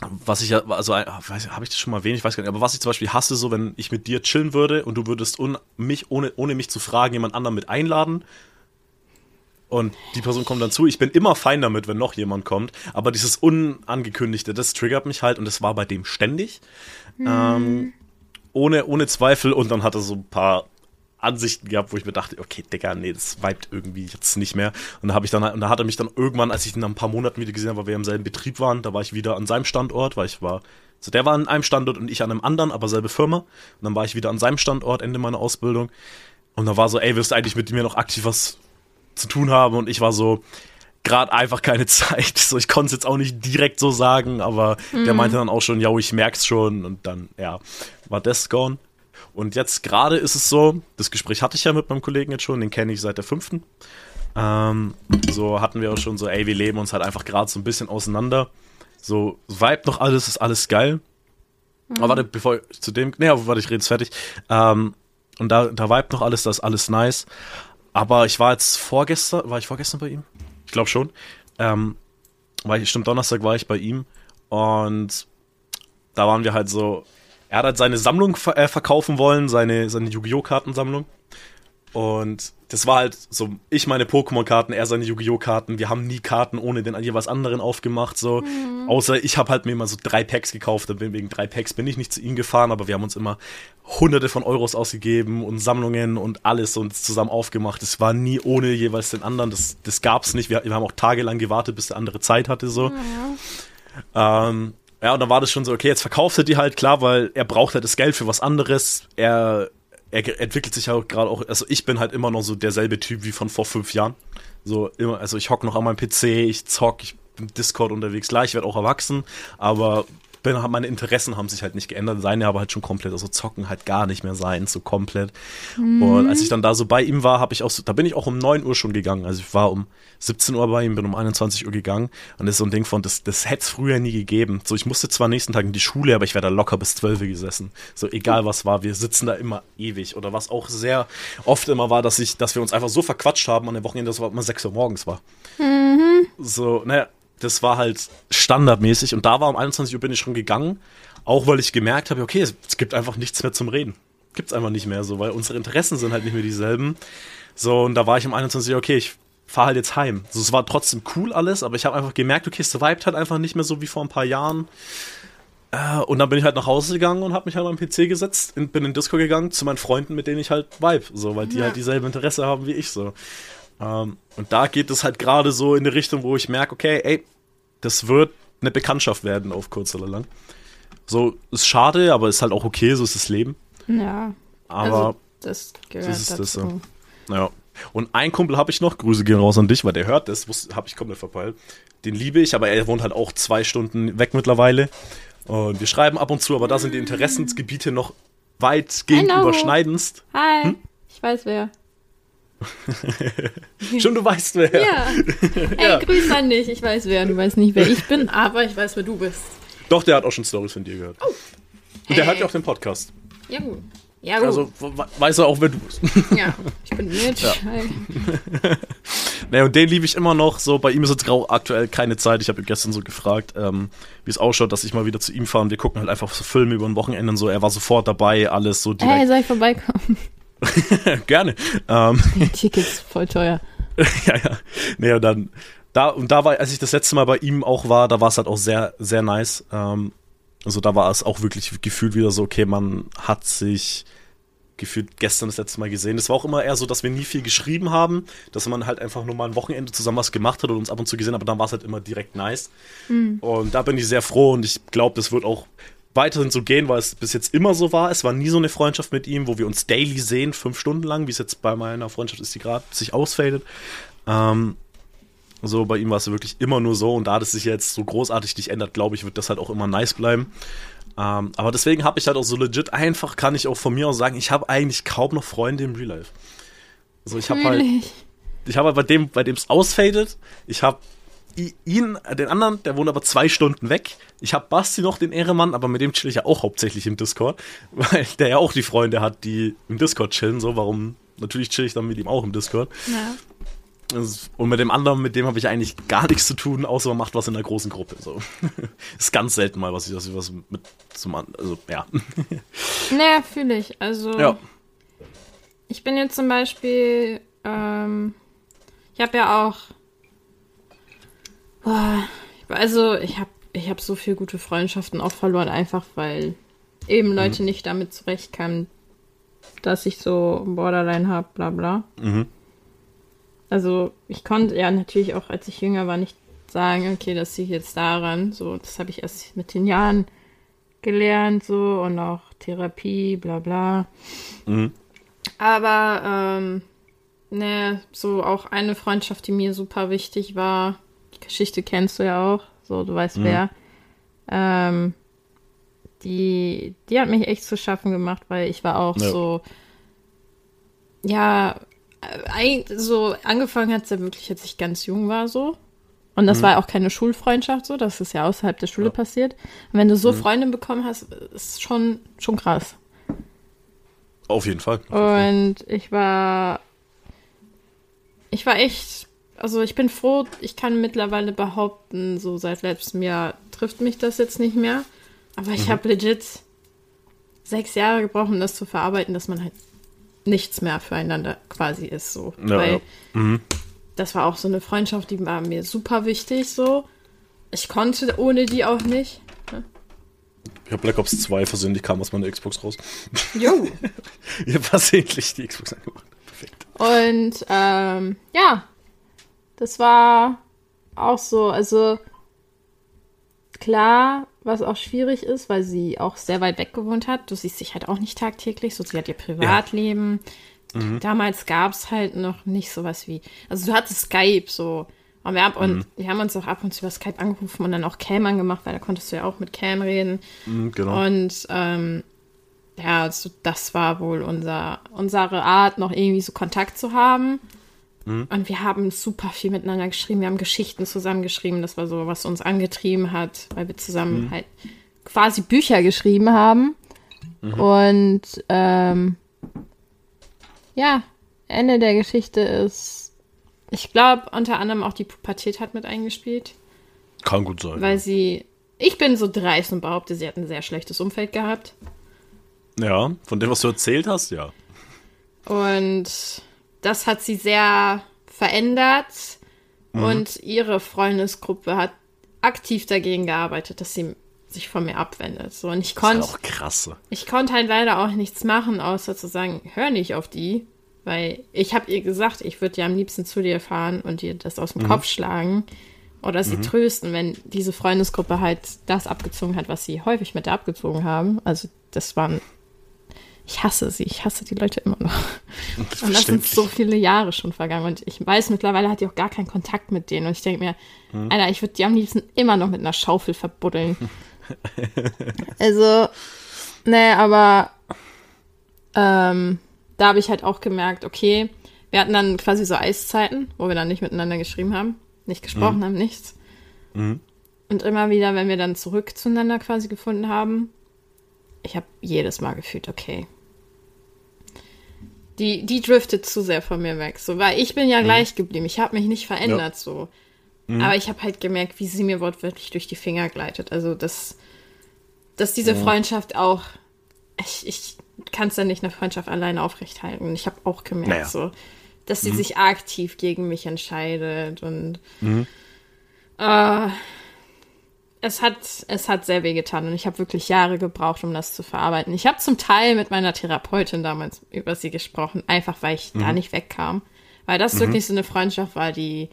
was ich ja, also habe ich das schon mal wenig, ich weiß gar nicht, aber was ich zum Beispiel hasse, so wenn ich mit dir chillen würde und du würdest un, mich, ohne, ohne mich zu fragen, jemand anderen mit einladen und die Person kommt dann zu. Ich bin immer fein damit, wenn noch jemand kommt, aber dieses Unangekündigte, das triggert mich halt und das war bei dem ständig. Mhm. Ähm, ohne, ohne Zweifel und dann hat er so ein paar Ansichten gehabt, wo ich mir dachte, okay, Digga, nee, das vibet irgendwie jetzt nicht mehr. Und da habe ich dann, und da hat er mich dann irgendwann, als ich ihn nach ein paar Monaten wieder gesehen habe, weil wir im selben Betrieb waren, da war ich wieder an seinem Standort, weil ich war, also der war an einem Standort und ich an einem anderen, aber selbe Firma. Und dann war ich wieder an seinem Standort, Ende meiner Ausbildung. Und da war so, ey, willst du eigentlich mit mir noch aktiv was zu tun haben? Und ich war so, gerade einfach keine <laughs> Zeit. So, ich konnte es jetzt auch nicht direkt so sagen, aber mhm. der meinte dann auch schon, ja, ich merk's schon. Und dann, ja, war das gone. Und jetzt gerade ist es so, das Gespräch hatte ich ja mit meinem Kollegen jetzt schon, den kenne ich seit der fünften. Ähm, so hatten wir auch schon so, ey, wir leben uns halt einfach gerade so ein bisschen auseinander. So, vibe noch alles, ist alles geil. Mhm. Aber warte, bevor ich zu dem, nee, warte, ich rede jetzt fertig. Ähm, und da, da vibe noch alles, das ist alles nice. Aber ich war jetzt vorgestern, war ich vorgestern bei ihm? Ich glaube schon. Ähm, weil ich, stimmt, Donnerstag war ich bei ihm und da waren wir halt so, er hat halt seine Sammlung ver äh, verkaufen wollen, seine, seine Yu-Gi-Oh! Kartensammlung. Und das war halt so, ich meine Pokémon-Karten, er seine Yu-Gi-Oh! Karten. Wir haben nie Karten ohne den jeweils anderen aufgemacht, so. Mhm. Außer ich habe halt mir immer so drei Packs gekauft. Wegen drei Packs bin ich nicht zu ihm gefahren, aber wir haben uns immer hunderte von Euros ausgegeben und Sammlungen und alles und zusammen aufgemacht. Es war nie ohne jeweils den anderen. Das, das gab's nicht. Wir, wir haben auch tagelang gewartet, bis der andere Zeit hatte, so. Mhm. Ähm, ja, und dann war das schon so, okay, jetzt verkauft er die halt, klar, weil er braucht halt das Geld für was anderes. Er er entwickelt sich ja gerade auch, also ich bin halt immer noch so derselbe Typ wie von vor fünf Jahren. So immer, also ich hock noch an meinem PC, ich zock, ich bin Discord unterwegs. Klar, ich werde auch erwachsen, aber bin, meine Interessen haben sich halt nicht geändert, seine aber halt schon komplett, also zocken halt gar nicht mehr sein, so komplett. Mhm. Und als ich dann da so bei ihm war, habe ich auch so, da bin ich auch um 9 Uhr schon gegangen. Also ich war um 17 Uhr bei ihm, bin um 21 Uhr gegangen. Und das ist so ein Ding von, das, das hätte es früher nie gegeben. So, ich musste zwar nächsten Tag in die Schule, aber ich wäre da locker bis 12 Uhr gesessen. So, egal was war, wir sitzen da immer ewig. Oder was auch sehr oft immer war, dass ich, dass wir uns einfach so verquatscht haben an dem Wochenende, dass es immer 6 Uhr morgens war. Mhm. So, naja, das war halt standardmäßig und da war um 21 Uhr bin ich schon gegangen, auch weil ich gemerkt habe, okay, es, es gibt einfach nichts mehr zum Reden. Gibt's einfach nicht mehr so, weil unsere Interessen sind halt nicht mehr dieselben. So, und da war ich um 21 Uhr, okay, ich fahre halt jetzt heim. So, es war trotzdem cool alles, aber ich habe einfach gemerkt, okay, es vibet halt einfach nicht mehr so wie vor ein paar Jahren. Äh, und dann bin ich halt nach Hause gegangen und habe mich halt am PC gesetzt, in, bin in Disco gegangen zu meinen Freunden, mit denen ich halt vibe, so, weil die ja. halt dieselbe Interesse haben wie ich so. Ähm, und da geht es halt gerade so in die Richtung, wo ich merke, okay, ey, das wird eine Bekanntschaft werden auf kurz oder lang. So, ist schade, aber ist halt auch okay, so ist das Leben. Ja. Aber also, das gehört das ist dazu. Das, so. Ja. Und ein Kumpel habe ich noch, Grüße gehen raus an dich, weil der hört das, habe ich komplett verpeilt. Den liebe ich, aber er wohnt halt auch zwei Stunden weg mittlerweile. Und wir schreiben ab und zu, aber da sind die Interessensgebiete noch weitgehend überschneidendst. Hi, hm? ich weiß wer. <laughs> Schon du weißt wer. Ja. <laughs> Ey, ja. grüß an dich. Ich weiß wer. Du weißt nicht, wer ich bin, aber ich weiß, wer du bist. Doch, der hat auch schon Stories von dir gehört. Oh. Und der hört ja auch den Podcast. Ja, gut. Ja, gut. Also weiß er auch, wer du bist. Ja, ich bin Mitch. Ja. <laughs> naja, und den liebe ich immer noch. So, bei ihm ist jetzt aktuell keine Zeit. Ich habe ihn gestern so gefragt, ähm, wie es ausschaut, dass ich mal wieder zu ihm fahre und wir gucken halt einfach so Filme über ein Wochenende und so. Er war sofort dabei, alles so direkt. Hey, soll ich vorbeikommen? <laughs> Gerne. Ähm, <laughs> Tickets voll teuer. <laughs> ja, ja. Nee, und dann, da, und da war, als ich das letzte Mal bei ihm auch war, da war es halt auch sehr, sehr nice. Ähm, also da war es auch wirklich gefühlt wieder so, okay, man hat sich gefühlt gestern das letzte Mal gesehen. Es war auch immer eher so, dass wir nie viel geschrieben haben, dass man halt einfach nur mal ein Wochenende zusammen was gemacht hat und uns ab und zu gesehen, aber dann war es halt immer direkt nice. Mhm. Und da bin ich sehr froh und ich glaube, das wird auch weiterhin so gehen, weil es bis jetzt immer so war. Es war nie so eine Freundschaft mit ihm, wo wir uns daily sehen, fünf Stunden lang, wie es jetzt bei meiner Freundschaft ist, die gerade sich ausfadet. Ähm, so, bei ihm war es wirklich immer nur so und da das sich jetzt so großartig nicht ändert, glaube ich, wird das halt auch immer nice bleiben. Ähm, aber deswegen habe ich halt auch so legit einfach, kann ich auch von mir aus sagen, ich habe eigentlich kaum noch Freunde im Real Life. Also ich habe halt, ich habe halt bei dem, bei dem es ausfadet, ich habe ihn, den anderen, der wohnt aber zwei Stunden weg. Ich habe Basti noch, den Ehremann, aber mit dem chill ich ja auch hauptsächlich im Discord, <laughs> weil der ja auch die Freunde hat, die im Discord chillen. So, warum? Natürlich chill ich dann mit ihm auch im Discord. Ja. Und mit dem anderen, mit dem habe ich eigentlich gar nichts zu tun, außer man macht was in der großen Gruppe. So. <laughs> ist ganz selten mal, was ich, was, was mit zum also ja. <laughs> Naja, fühle ich. Also ja. ich bin jetzt zum Beispiel, ähm, ich habe ja auch also ich habe ich hab so viele gute Freundschaften auch verloren, einfach weil eben Leute mhm. nicht damit zurechtkamen, dass ich so Borderline habe, bla bla. Mhm. Also ich konnte ja natürlich auch, als ich jünger war, nicht sagen, okay, das liegt jetzt daran. So, das habe ich erst mit den Jahren gelernt, so und auch Therapie, bla bla. Mhm. Aber ähm, ne, so auch eine Freundschaft, die mir super wichtig war. Geschichte kennst du ja auch, so du weißt mhm. wer. Ähm, die, die hat mich echt zu schaffen gemacht, weil ich war auch ja. so, ja, so angefangen hat es ja wirklich, als ich ganz jung war, so. Und das mhm. war auch keine Schulfreundschaft, so. Das ist ja außerhalb der Schule ja. passiert. Und wenn du so mhm. Freunde bekommen hast, ist schon, schon krass. Auf jeden Fall. Auf jeden Und Fall. ich war, ich war echt, also ich bin froh, ich kann mittlerweile behaupten, so seit letztem Jahr trifft mich das jetzt nicht mehr. Aber ich mhm. habe legit sechs Jahre gebraucht, um das zu verarbeiten, dass man halt nichts mehr füreinander quasi ist. So. Ja, Weil ja. Mhm. das war auch so eine Freundschaft, die war mir super wichtig. So. Ich konnte ohne die auch nicht. Ne? Ich habe Black Ops 2 versehentlich kam aus meiner Xbox raus. Jo. <laughs> ich habe versehentlich die Xbox angemacht. Perfekt. Und ähm, ja, das war auch so, also klar, was auch schwierig ist, weil sie auch sehr weit weg gewohnt hat. Du siehst dich halt auch nicht tagtäglich, so sie hat ihr Privatleben. Ja. Mhm. Damals gab es halt noch nicht sowas wie, also du hattest Skype so. Und wir, haben, mhm. wir haben uns auch ab und zu über Skype angerufen und dann auch Cam angemacht, weil da konntest du ja auch mit Cam reden. Mhm, genau. Und ähm, ja, also das war wohl unser, unsere Art, noch irgendwie so Kontakt zu haben. Mhm. Und wir haben super viel miteinander geschrieben. Wir haben Geschichten zusammengeschrieben. Das war so, was uns angetrieben hat, weil wir zusammen mhm. halt quasi Bücher geschrieben haben. Mhm. Und ähm, ja, Ende der Geschichte ist, ich glaube, unter anderem auch die Pubertät hat mit eingespielt. Kann gut sein. Weil sie, ich bin so dreist und behaupte, sie hat ein sehr schlechtes Umfeld gehabt. Ja, von dem, was du erzählt hast, ja. Und das hat sie sehr verändert mhm. und ihre Freundesgruppe hat aktiv dagegen gearbeitet, dass sie sich von mir abwendet. So, und ich konnte. auch krass. Ich konnte halt leider auch nichts machen, außer zu sagen, hör nicht auf die. Weil ich habe ihr gesagt, ich würde ja am liebsten zu dir fahren und dir das aus dem mhm. Kopf schlagen oder sie mhm. trösten, wenn diese Freundesgruppe halt das abgezogen hat, was sie häufig mit der abgezogen haben. Also das waren ich hasse sie, ich hasse die Leute immer noch. <laughs> Und das sind so viele Jahre schon vergangen. Und ich weiß, mittlerweile hat die auch gar keinen Kontakt mit denen. Und ich denke mir, hm. Alter, ich würde die am liebsten immer noch mit einer Schaufel verbuddeln. <laughs> also, nee, aber ähm, da habe ich halt auch gemerkt, okay, wir hatten dann quasi so Eiszeiten, wo wir dann nicht miteinander geschrieben haben, nicht gesprochen mhm. haben, nichts. Mhm. Und immer wieder, wenn wir dann zurück zueinander quasi gefunden haben, ich habe jedes Mal gefühlt, okay, die, die driftet zu sehr von mir weg. So, weil ich bin ja mhm. gleich geblieben. Ich habe mich nicht verändert ja. so. Mhm. Aber ich habe halt gemerkt, wie sie mir wortwörtlich durch die Finger gleitet. Also, dass, dass diese ja. Freundschaft auch. Ich, ich kann es dann nicht eine Freundschaft alleine aufrechthalten. Ich habe auch gemerkt, naja. so, dass sie mhm. sich aktiv gegen mich entscheidet und mhm. äh, es hat, es hat sehr weh getan und ich habe wirklich Jahre gebraucht, um das zu verarbeiten. Ich habe zum Teil mit meiner Therapeutin damals über sie gesprochen, einfach weil ich mhm. da nicht wegkam. Weil das mhm. wirklich so eine Freundschaft war, die.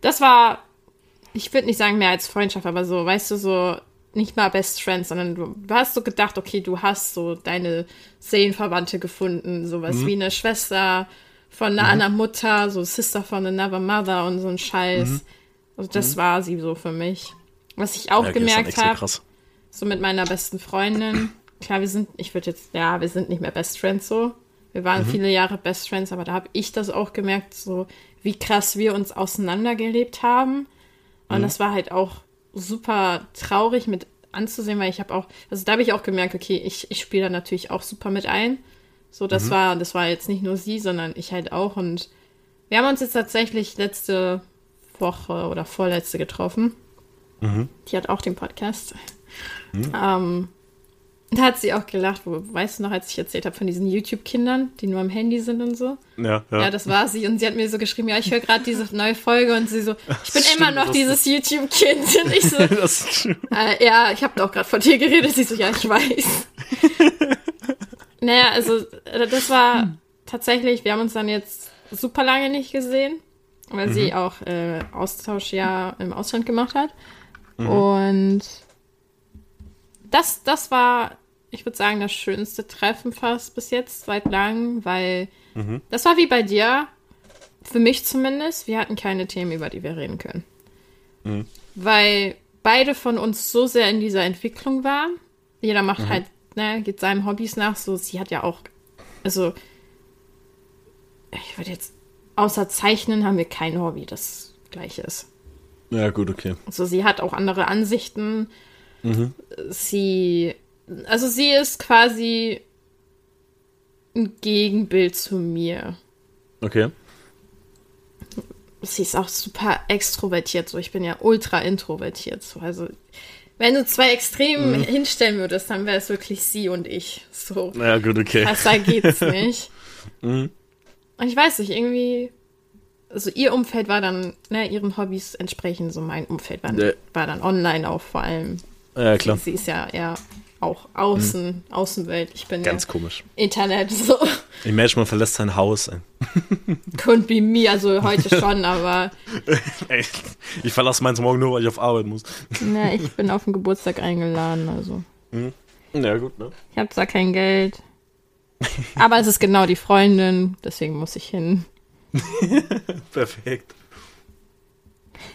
Das war, ich würde nicht sagen mehr als Freundschaft, aber so, weißt du, so nicht mal Best Friends, sondern du, hast so gedacht, okay, du hast so deine Seelenverwandte gefunden, sowas mhm. wie eine Schwester von einer mhm. anderen Mutter, so Sister von another Mother und so ein Scheiß. Mhm. Also das mhm. war sie so für mich. Was ich auch ja, gemerkt habe, so mit meiner besten Freundin, klar, wir sind, ich würde jetzt, ja, wir sind nicht mehr Best Friends so. Wir waren mhm. viele Jahre Best Friends, aber da habe ich das auch gemerkt, so wie krass wir uns auseinandergelebt haben. Und mhm. das war halt auch super traurig mit anzusehen, weil ich habe auch, also da habe ich auch gemerkt, okay, ich, ich spiele da natürlich auch super mit ein. So, das mhm. war, das war jetzt nicht nur sie, sondern ich halt auch. Und wir haben uns jetzt tatsächlich letzte Woche oder vorletzte getroffen. Mhm. Die hat auch den Podcast. Mhm. Ähm, da hat sie auch gelacht, wo, weißt du noch, als ich erzählt habe von diesen YouTube-Kindern, die nur am Handy sind und so? Ja, ja. Ja, das war sie. Und sie hat mir so geschrieben, ja, ich höre gerade diese neue Folge und sie so, ich bin immer noch dieses YouTube-Kind. Und ich so, <laughs> äh, ja, ich habe doch gerade von dir geredet. Sie so, ja, ich weiß. <laughs> Naja, also äh, das war tatsächlich, wir haben uns dann jetzt super lange nicht gesehen, weil mhm. sie auch äh, Austausch ja im Ausland gemacht hat. Mhm. Und das, das war, ich würde sagen, das schönste Treffen fast bis jetzt seit langem, weil mhm. das war wie bei dir, für mich zumindest, wir hatten keine Themen, über die wir reden können. Mhm. Weil beide von uns so sehr in dieser Entwicklung waren. Jeder macht mhm. halt, ne, geht seinem Hobbys nach. So, sie hat ja auch, also, ich würde jetzt, außer Zeichnen haben wir kein Hobby, das gleiche ist. Ja, gut, okay. Also, sie hat auch andere Ansichten. Mhm. Sie, also, sie ist quasi ein Gegenbild zu mir. Okay sie ist auch super extrovertiert, so ich bin ja ultra introvertiert. So. Also wenn du zwei Extremen mhm. hinstellen würdest, dann wäre es wirklich sie und ich. So. Ja, gut, okay. Besser geht's <laughs> nicht. mhm. Und ich weiß nicht, irgendwie, also ihr Umfeld war dann, ne, ihren Hobbys entsprechend, so mein Umfeld war, ja. war dann online auch vor allem. Ja, klar. Sie, sie ist ja eher auch außen, mhm. Außenwelt. Ich bin ganz ja komisch. Internet <laughs> so. Imagine, man verlässt sein Haus. <laughs> Could be me, also heute <laughs> schon, aber. ich verlasse meins morgen nur, weil ich auf Arbeit muss. Na, ich bin auf den Geburtstag eingeladen, also. Mhm. Ja, gut, ne? Ich habe zwar kein Geld, aber es ist genau die Freundin, deswegen muss ich hin. <laughs> Perfekt.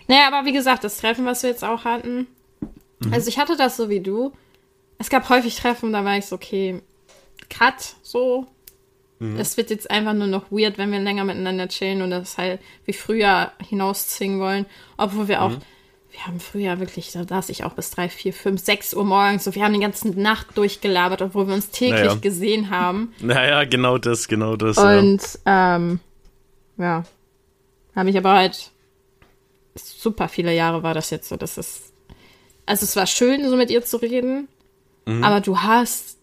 Naja, aber wie gesagt, das Treffen, was wir jetzt auch hatten. Mhm. Also ich hatte das so wie du es gab häufig Treffen, da war ich so, okay, Cut, so. Mhm. Es wird jetzt einfach nur noch weird, wenn wir länger miteinander chillen und das halt wie früher hinauszwingen wollen. Obwohl wir auch, mhm. wir haben früher wirklich, da saß ich auch bis drei, vier, fünf, sechs Uhr morgens. So, wir haben die ganze Nacht durchgelabert, obwohl wir uns täglich naja. gesehen haben. <laughs> Naja, genau das, genau das. Und ja, ähm, ja. habe ich aber halt super viele Jahre war das jetzt so, dass es also es war schön, so mit ihr zu reden, Mhm. Aber du hast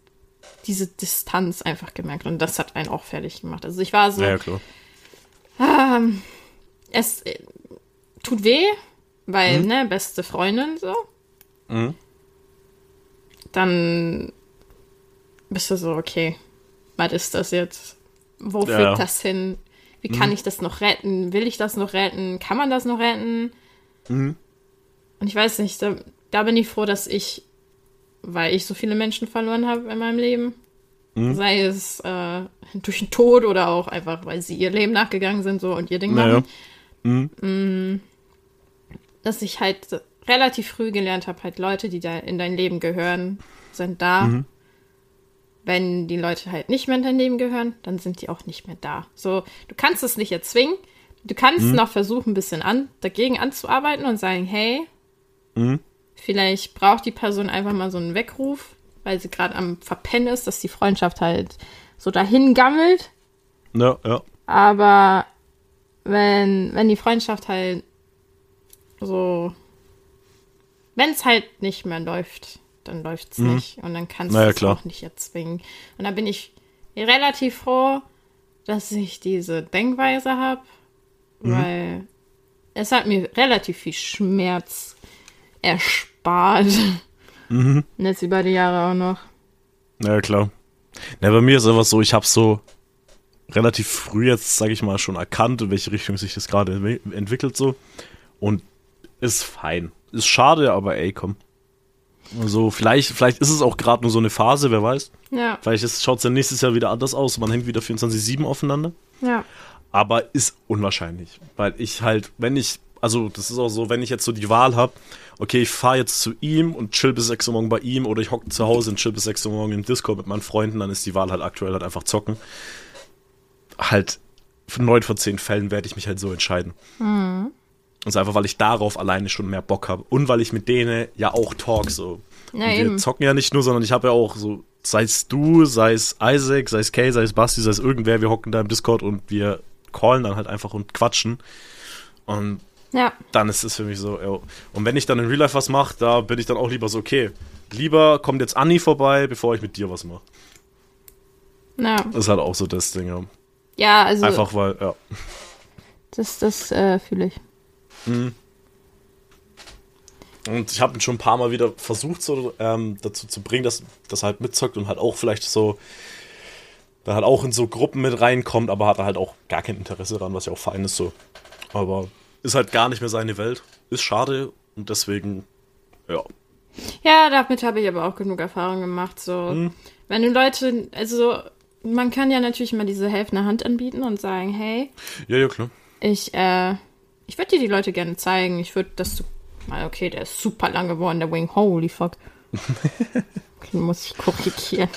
diese Distanz einfach gemerkt und das hat einen auch fertig gemacht. Also ich war so. Ja, klar. Ähm, es äh, tut weh, weil, mhm. ne, beste Freundin so. Mhm. Dann bist du so, okay, was ist das jetzt? Wo ja. führt das hin? Wie kann mhm. ich das noch retten? Will ich das noch retten? Kann man das noch retten? Mhm. Und ich weiß nicht, da, da bin ich froh, dass ich weil ich so viele Menschen verloren habe in meinem Leben. Mhm. Sei es äh, durch den Tod oder auch einfach, weil sie ihr Leben nachgegangen sind so und ihr Ding naja. machen. Mhm. Mm, dass ich halt relativ früh gelernt habe, halt Leute, die da in dein Leben gehören, sind da. Wenn die Leute halt nicht mehr in dein Leben gehören, dann sind die auch nicht mehr da. So, du kannst es nicht erzwingen. Du kannst mhm. noch versuchen, ein bisschen an, dagegen anzuarbeiten und sagen, hey, mhm. Vielleicht braucht die Person einfach mal so einen Weckruf, weil sie gerade am Verpennen ist, dass die Freundschaft halt so dahin gammelt. Ja, ja. Aber wenn, wenn die Freundschaft halt so, wenn es halt nicht mehr läuft, dann läuft es mhm. nicht. Und dann kannst naja, du es auch nicht erzwingen. Und da bin ich relativ froh, dass ich diese Denkweise habe, mhm. weil es hat mir relativ viel Schmerz erspart. Mhm. Und jetzt über die Jahre auch noch. Ja, klar. Na, bei mir ist einfach so, ich habe so relativ früh jetzt, sage ich mal, schon erkannt, in welche Richtung sich das gerade entwickelt so. Und ist fein. Ist schade, aber ey, komm. Also vielleicht, vielleicht ist es auch gerade nur so eine Phase, wer weiß. Ja. Vielleicht schaut es dann nächstes Jahr wieder anders aus. Man hängt wieder 24-7 aufeinander. Ja. Aber ist unwahrscheinlich. Weil ich halt, wenn ich, also das ist auch so, wenn ich jetzt so die Wahl habe, okay, ich fahre jetzt zu ihm und chill bis 6 Uhr morgen bei ihm oder ich hocke zu Hause und chill bis 6 Uhr morgen im Discord mit meinen Freunden, dann ist die Wahl halt aktuell halt einfach zocken. Halt, 9 von 10 Fällen werde ich mich halt so entscheiden. Mhm. Also einfach, weil ich darauf alleine schon mehr Bock habe und weil ich mit denen ja auch talk so. Ja, wir eben. zocken ja nicht nur, sondern ich habe ja auch so, sei es du, sei es Isaac, sei es Kay, sei es Basti, sei es irgendwer, wir hocken da im Discord und wir callen dann halt einfach und quatschen. Und ja. Dann ist es für mich so, yo. Und wenn ich dann in Real Life was mache, da bin ich dann auch lieber so, okay, lieber kommt jetzt Anni vorbei, bevor ich mit dir was mache. Ja. Das ist halt auch so das Ding, ja. Ja, also. Einfach weil, ja. Das, das äh, fühle ich. Mhm. Und ich habe ihn schon ein paar Mal wieder versucht, so ähm, dazu zu bringen, dass das halt mitzockt und halt auch vielleicht so da halt auch in so Gruppen mit reinkommt, aber hat halt auch gar kein Interesse daran, was ja auch fein ist so. Aber ist halt gar nicht mehr seine Welt. Ist schade und deswegen, ja. Ja, damit habe ich aber auch genug Erfahrung gemacht. So, hm. wenn du Leute, also man kann ja natürlich mal diese helfende Hand anbieten und sagen, hey. Ja, ja, klar. Ich, äh, ich würde dir die Leute gerne zeigen. Ich würde, dass du mal, okay, der ist super lang geworden, der Wing. Holy fuck. <laughs> okay, muss ich korrigieren.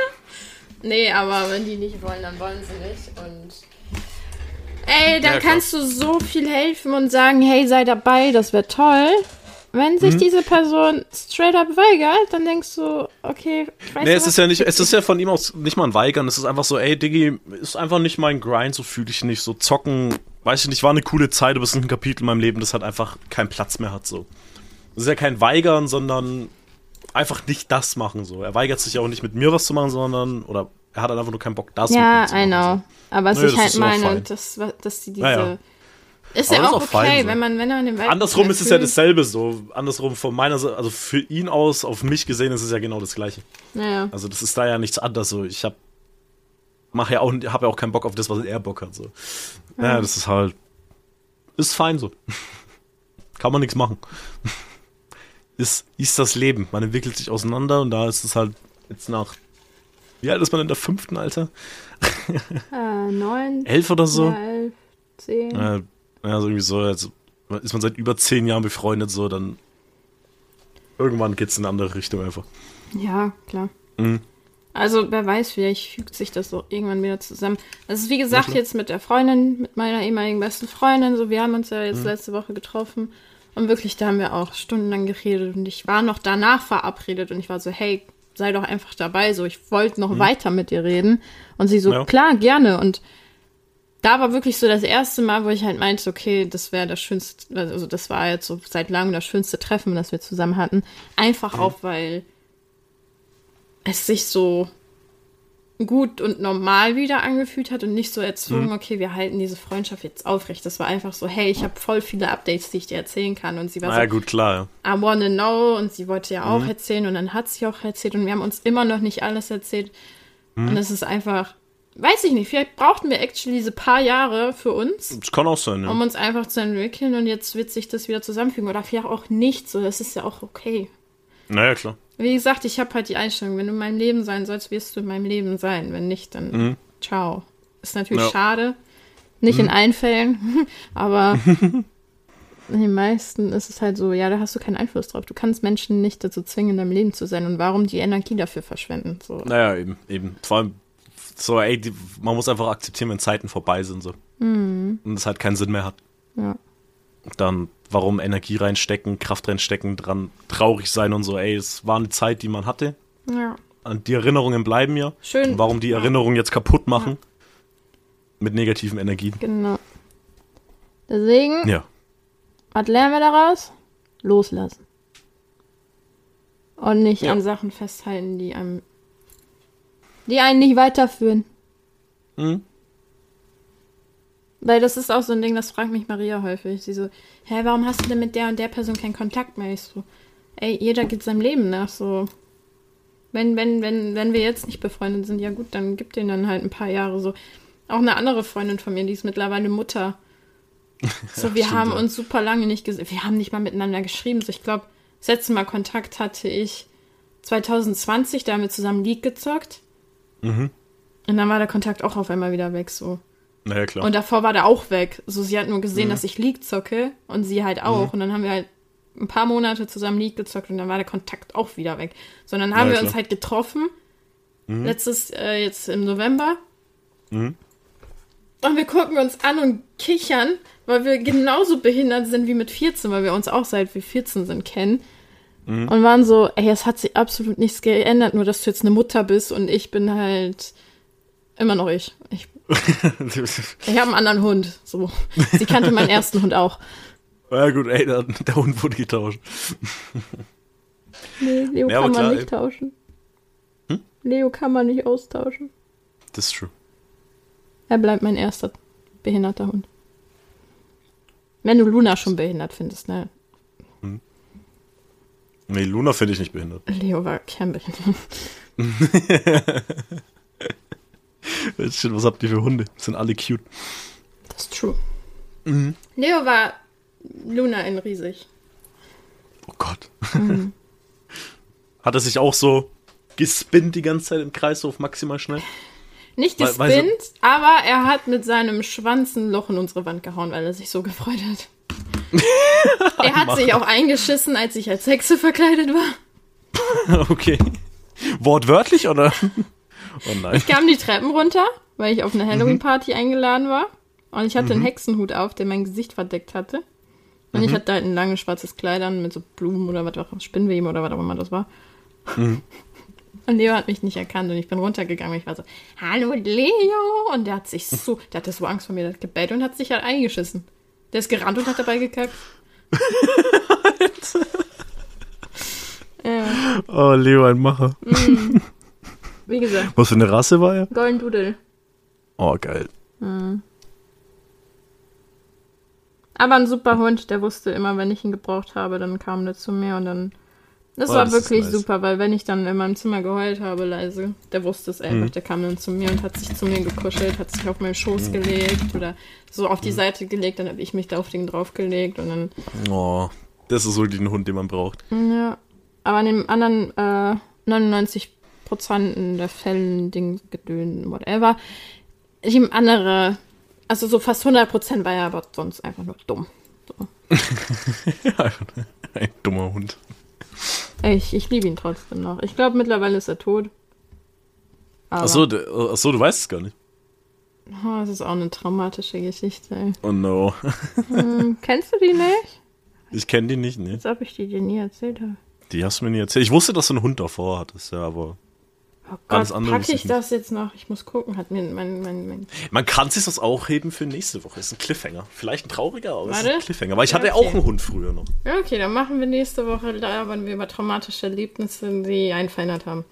<laughs> nee, aber wenn die nicht wollen, dann wollen sie nicht. Und ey, dann ja, kannst du so viel helfen und sagen, hey, sei dabei, das wäre toll. Wenn sich mhm. diese Person straight up weigert, dann denkst du, okay, ich weiß Nee, es ist ja nicht, es ist ja von ihm aus nicht mal ein Weigern, es ist einfach so, ey, Diggi, ist einfach nicht mein Grind, so fühle ich nicht, so zocken, weiß ich nicht, war eine coole Zeit, aber es ist ein Kapitel in meinem Leben, das halt einfach keinen Platz mehr hat, so. Das ist ja kein Weigern, sondern einfach nicht das machen, so. Er weigert sich auch nicht mit mir was zu machen, sondern, oder er hat halt einfach nur keinen Bock, das ja, zu machen. Ja, I know. So. Aber was Nö, ich halt meine, dass, dass die diese, naja ist ja auch, auch, okay, so. wenn man, wenn man den Wald Andersrum ist es ja dasselbe so. Andersrum von meiner Seite, also für ihn aus, auf mich gesehen, ist es ja genau das Gleiche. Naja. Also das ist da ja nichts anderes so. Ich hab, mach ja auch, hab ja auch keinen Bock auf das, was er Bock hat, so. Ja, ja das ist halt, ist fein so. <laughs> Kann man nichts machen. <laughs> ist, ist das Leben. Man entwickelt sich auseinander und da ist es halt jetzt nach, wie alt ist man in der fünften, Alter? <laughs> Äh, neun. elf oder so? Ja, elf, zehn. Ja, so irgendwie so, also ist man seit über zehn Jahren befreundet, so, dann irgendwann geht es in eine andere Richtung einfach. Ja, klar. Mhm. Also, wer weiß, vielleicht fügt sich das so irgendwann wieder zusammen. Das ist wie gesagt ja, jetzt mit der Freundin, mit meiner ehemaligen besten Freundin, so, wir haben uns ja jetzt mhm. letzte Woche getroffen und wirklich, da haben wir auch stundenlang geredet und ich war noch danach verabredet und ich war so, hey, sei doch einfach dabei, so, ich wollte noch mhm. weiter mit dir reden und sie so, ja. klar, gerne und da war wirklich so das erste Mal, wo ich halt meinte, okay, das wäre das schönste, also das war jetzt so seit langem das schönste Treffen, das wir zusammen hatten. Einfach mhm. auch, weil es sich so gut und normal wieder angefühlt hat und nicht so erzwungen, mhm. okay, wir halten diese Freundschaft jetzt aufrecht. Das war einfach so, hey, ich habe voll viele Updates, die ich dir erzählen kann. Und sie war Na so, ja, gut, klar. I wanna know. Und sie wollte ja auch mhm. erzählen und dann hat sie auch erzählt und wir haben uns immer noch nicht alles erzählt. Mhm. Und es ist einfach, weiß ich nicht, vielleicht brauchten wir actually diese paar Jahre für uns. Das kann auch sein, ja. Um uns einfach zu entwickeln und jetzt wird sich das wieder zusammenfügen. Oder vielleicht auch nicht so, das ist ja auch okay. Naja, klar. Wie gesagt, ich habe halt die Einstellung, wenn du in meinem Leben sein sollst, wirst du in meinem Leben sein. Wenn nicht, dann mhm. ciao. Ist natürlich ja. schade. Nicht mhm. in allen Fällen, <laughs> aber <laughs> in den meisten ist es halt so, ja, da hast du keinen Einfluss drauf. Du kannst Menschen nicht dazu zwingen, in deinem Leben zu sein. Und warum die Energie dafür verschwenden? So. Naja, eben, eben. Vor allem so, ey, die, man muss einfach akzeptieren, wenn Zeiten vorbei sind so. Mhm. Und es halt keinen Sinn mehr hat. Ja. Dann, warum Energie reinstecken, Kraft reinstecken, dran traurig sein und so, ey, es war eine Zeit, die man hatte. Ja. Und die Erinnerungen bleiben ja. Schön. Und warum die Erinnerungen jetzt kaputt machen? Ja. Mit negativen Energien. Genau. Deswegen, ja. was lernen wir daraus? Loslassen. Und nicht ja. an Sachen festhalten, die einem die einen nicht weiterführen. Mhm. Weil das ist auch so ein Ding, das fragt mich Maria häufig. Sie so, hä, warum hast du denn mit der und der Person keinen Kontakt mehr? Ich so, ey, jeder geht seinem Leben nach. So, wenn, wenn, wenn, wenn wir jetzt nicht befreundet sind, ja gut, dann gibt denen dann halt ein paar Jahre so. Auch eine andere Freundin von mir, die ist mittlerweile Mutter. <laughs> So, wir haben uns super lange nicht gesehen. Wir haben nicht mal miteinander geschrieben. So, ich glaube, das letzte Mal Kontakt hatte ich 2020, da haben wir zusammen League gezockt. Mhm. Und dann war der Kontakt auch auf einmal wieder weg, so. Naja, klar. Und davor war der auch weg. So, sie hat nur gesehen, mhm. dass ich League zocke und sie halt auch. Mhm. Und dann haben wir halt ein paar Monate zusammen League gezockt und dann war der Kontakt auch wieder weg. Sondern haben naja, wir klar. uns halt getroffen. Mhm. Letztes, äh, jetzt im November. Mhm. Und wir gucken uns an und kichern, weil wir genauso behindert sind wie mit 14, weil wir uns auch seit wir 14 sind kennen. Mhm. Und waren so, ey, es hat sich absolut nichts geändert, nur dass du jetzt eine Mutter bist und ich bin halt immer noch ich. Ich, <laughs> ich habe einen anderen Hund. So. Sie kannte meinen ersten Hund auch. <laughs> Ja gut, ey, der, der Hund wurde getauscht. Nee, Leo ja, kann man klar, nicht ey. tauschen. Hm? Leo kann man nicht austauschen. Das ist true. Er bleibt mein erster behinderter Hund. Wenn du Luna schon behindert findest, ne? Nee, Luna finde ich nicht behindert. Leo war kernbehindert. <laughs> Was habt ihr für Hunde? Sind alle cute. Das ist true. Mhm. Leo war Luna in riesig. Oh Gott. Mhm. <laughs> Hat er sich auch so gespinnt die ganze Zeit im Kreislauf maximal schnell? Nicht gespinnt, weil, weil so aber er hat mit seinem Schwanz ein Loch in unsere Wand gehauen, weil er sich so gefreut hat. <laughs> er hat sich auch eingeschissen, als ich als Hexe verkleidet war. <laughs> okay. Wortwörtlich oder? Oh nein. Ich kam die Treppen runter, weil ich auf eine Halloween-Party mhm. eingeladen war. Und ich hatte mhm. einen Hexenhut auf, der mein Gesicht verdeckt hatte. Und mhm. ich hatte halt ein langes schwarzes Kleid an mit so Blumen oder was auch immer, Spinnweben oder was auch immer das war. Mhm. <laughs> Und Leo hat mich nicht erkannt und ich bin runtergegangen. Ich war so, hallo Leo. Und der hat sich so, der hatte so Angst vor mir, der hat gebellt und hat sich halt eingeschissen. Der ist gerannt und hat dabei gekackt. <laughs> <laughs> ja. Oh, Leo, ein Macher. Mm. Wie gesagt. Was für eine Rasse war er? Golden Doodle. Oh, geil. Mm. Aber ein super Hund, der wusste immer, wenn ich ihn gebraucht habe, dann kam der zu mir und dann das oh, war das wirklich nice. super, weil wenn ich dann in meinem Zimmer geheult habe, leise, der wusste es einfach, mhm. der kam dann zu mir und hat sich zu mir gekuschelt, hat sich auf meinen Schoß mhm. gelegt oder so auf die mhm. Seite gelegt, dann habe ich mich da auf den draufgelegt und dann. Oh, das ist wirklich ein Hund, den man braucht. Ja. Aber an den anderen äh, 99 Prozent der Fällen, Ding, Gedönen, whatever, ich ihm andere, also so fast 100 Prozent war er aber sonst einfach nur dumm. So. ja, <laughs> ein dummer Hund. Ich, ich liebe ihn trotzdem noch. Ich glaube, mittlerweile ist er tot. Achso, achso, du weißt es gar nicht. Oh, das ist auch eine traumatische Geschichte. Ey. Oh no. hm, kennst du die nicht? Ich kenne die nicht, ne? Als ob ich die dir nie erzählt habe. Die hast du mir nie erzählt. Ich wusste, dass du einen Hund davor hattest, ja, aber Oh Gott, packe ich das jetzt noch? Ich muss gucken. Hat mir mein, mein, mein Man kann sich das auch heben für nächste Woche. Ist ein Cliffhanger. Vielleicht ein trauriger, aber Warte. ist ein Cliffhanger. Weil ich hatte okay. auch einen Hund früher noch. Ja, okay, dann machen wir nächste Woche, labern wir über traumatische Erlebnisse, die einen verändert haben.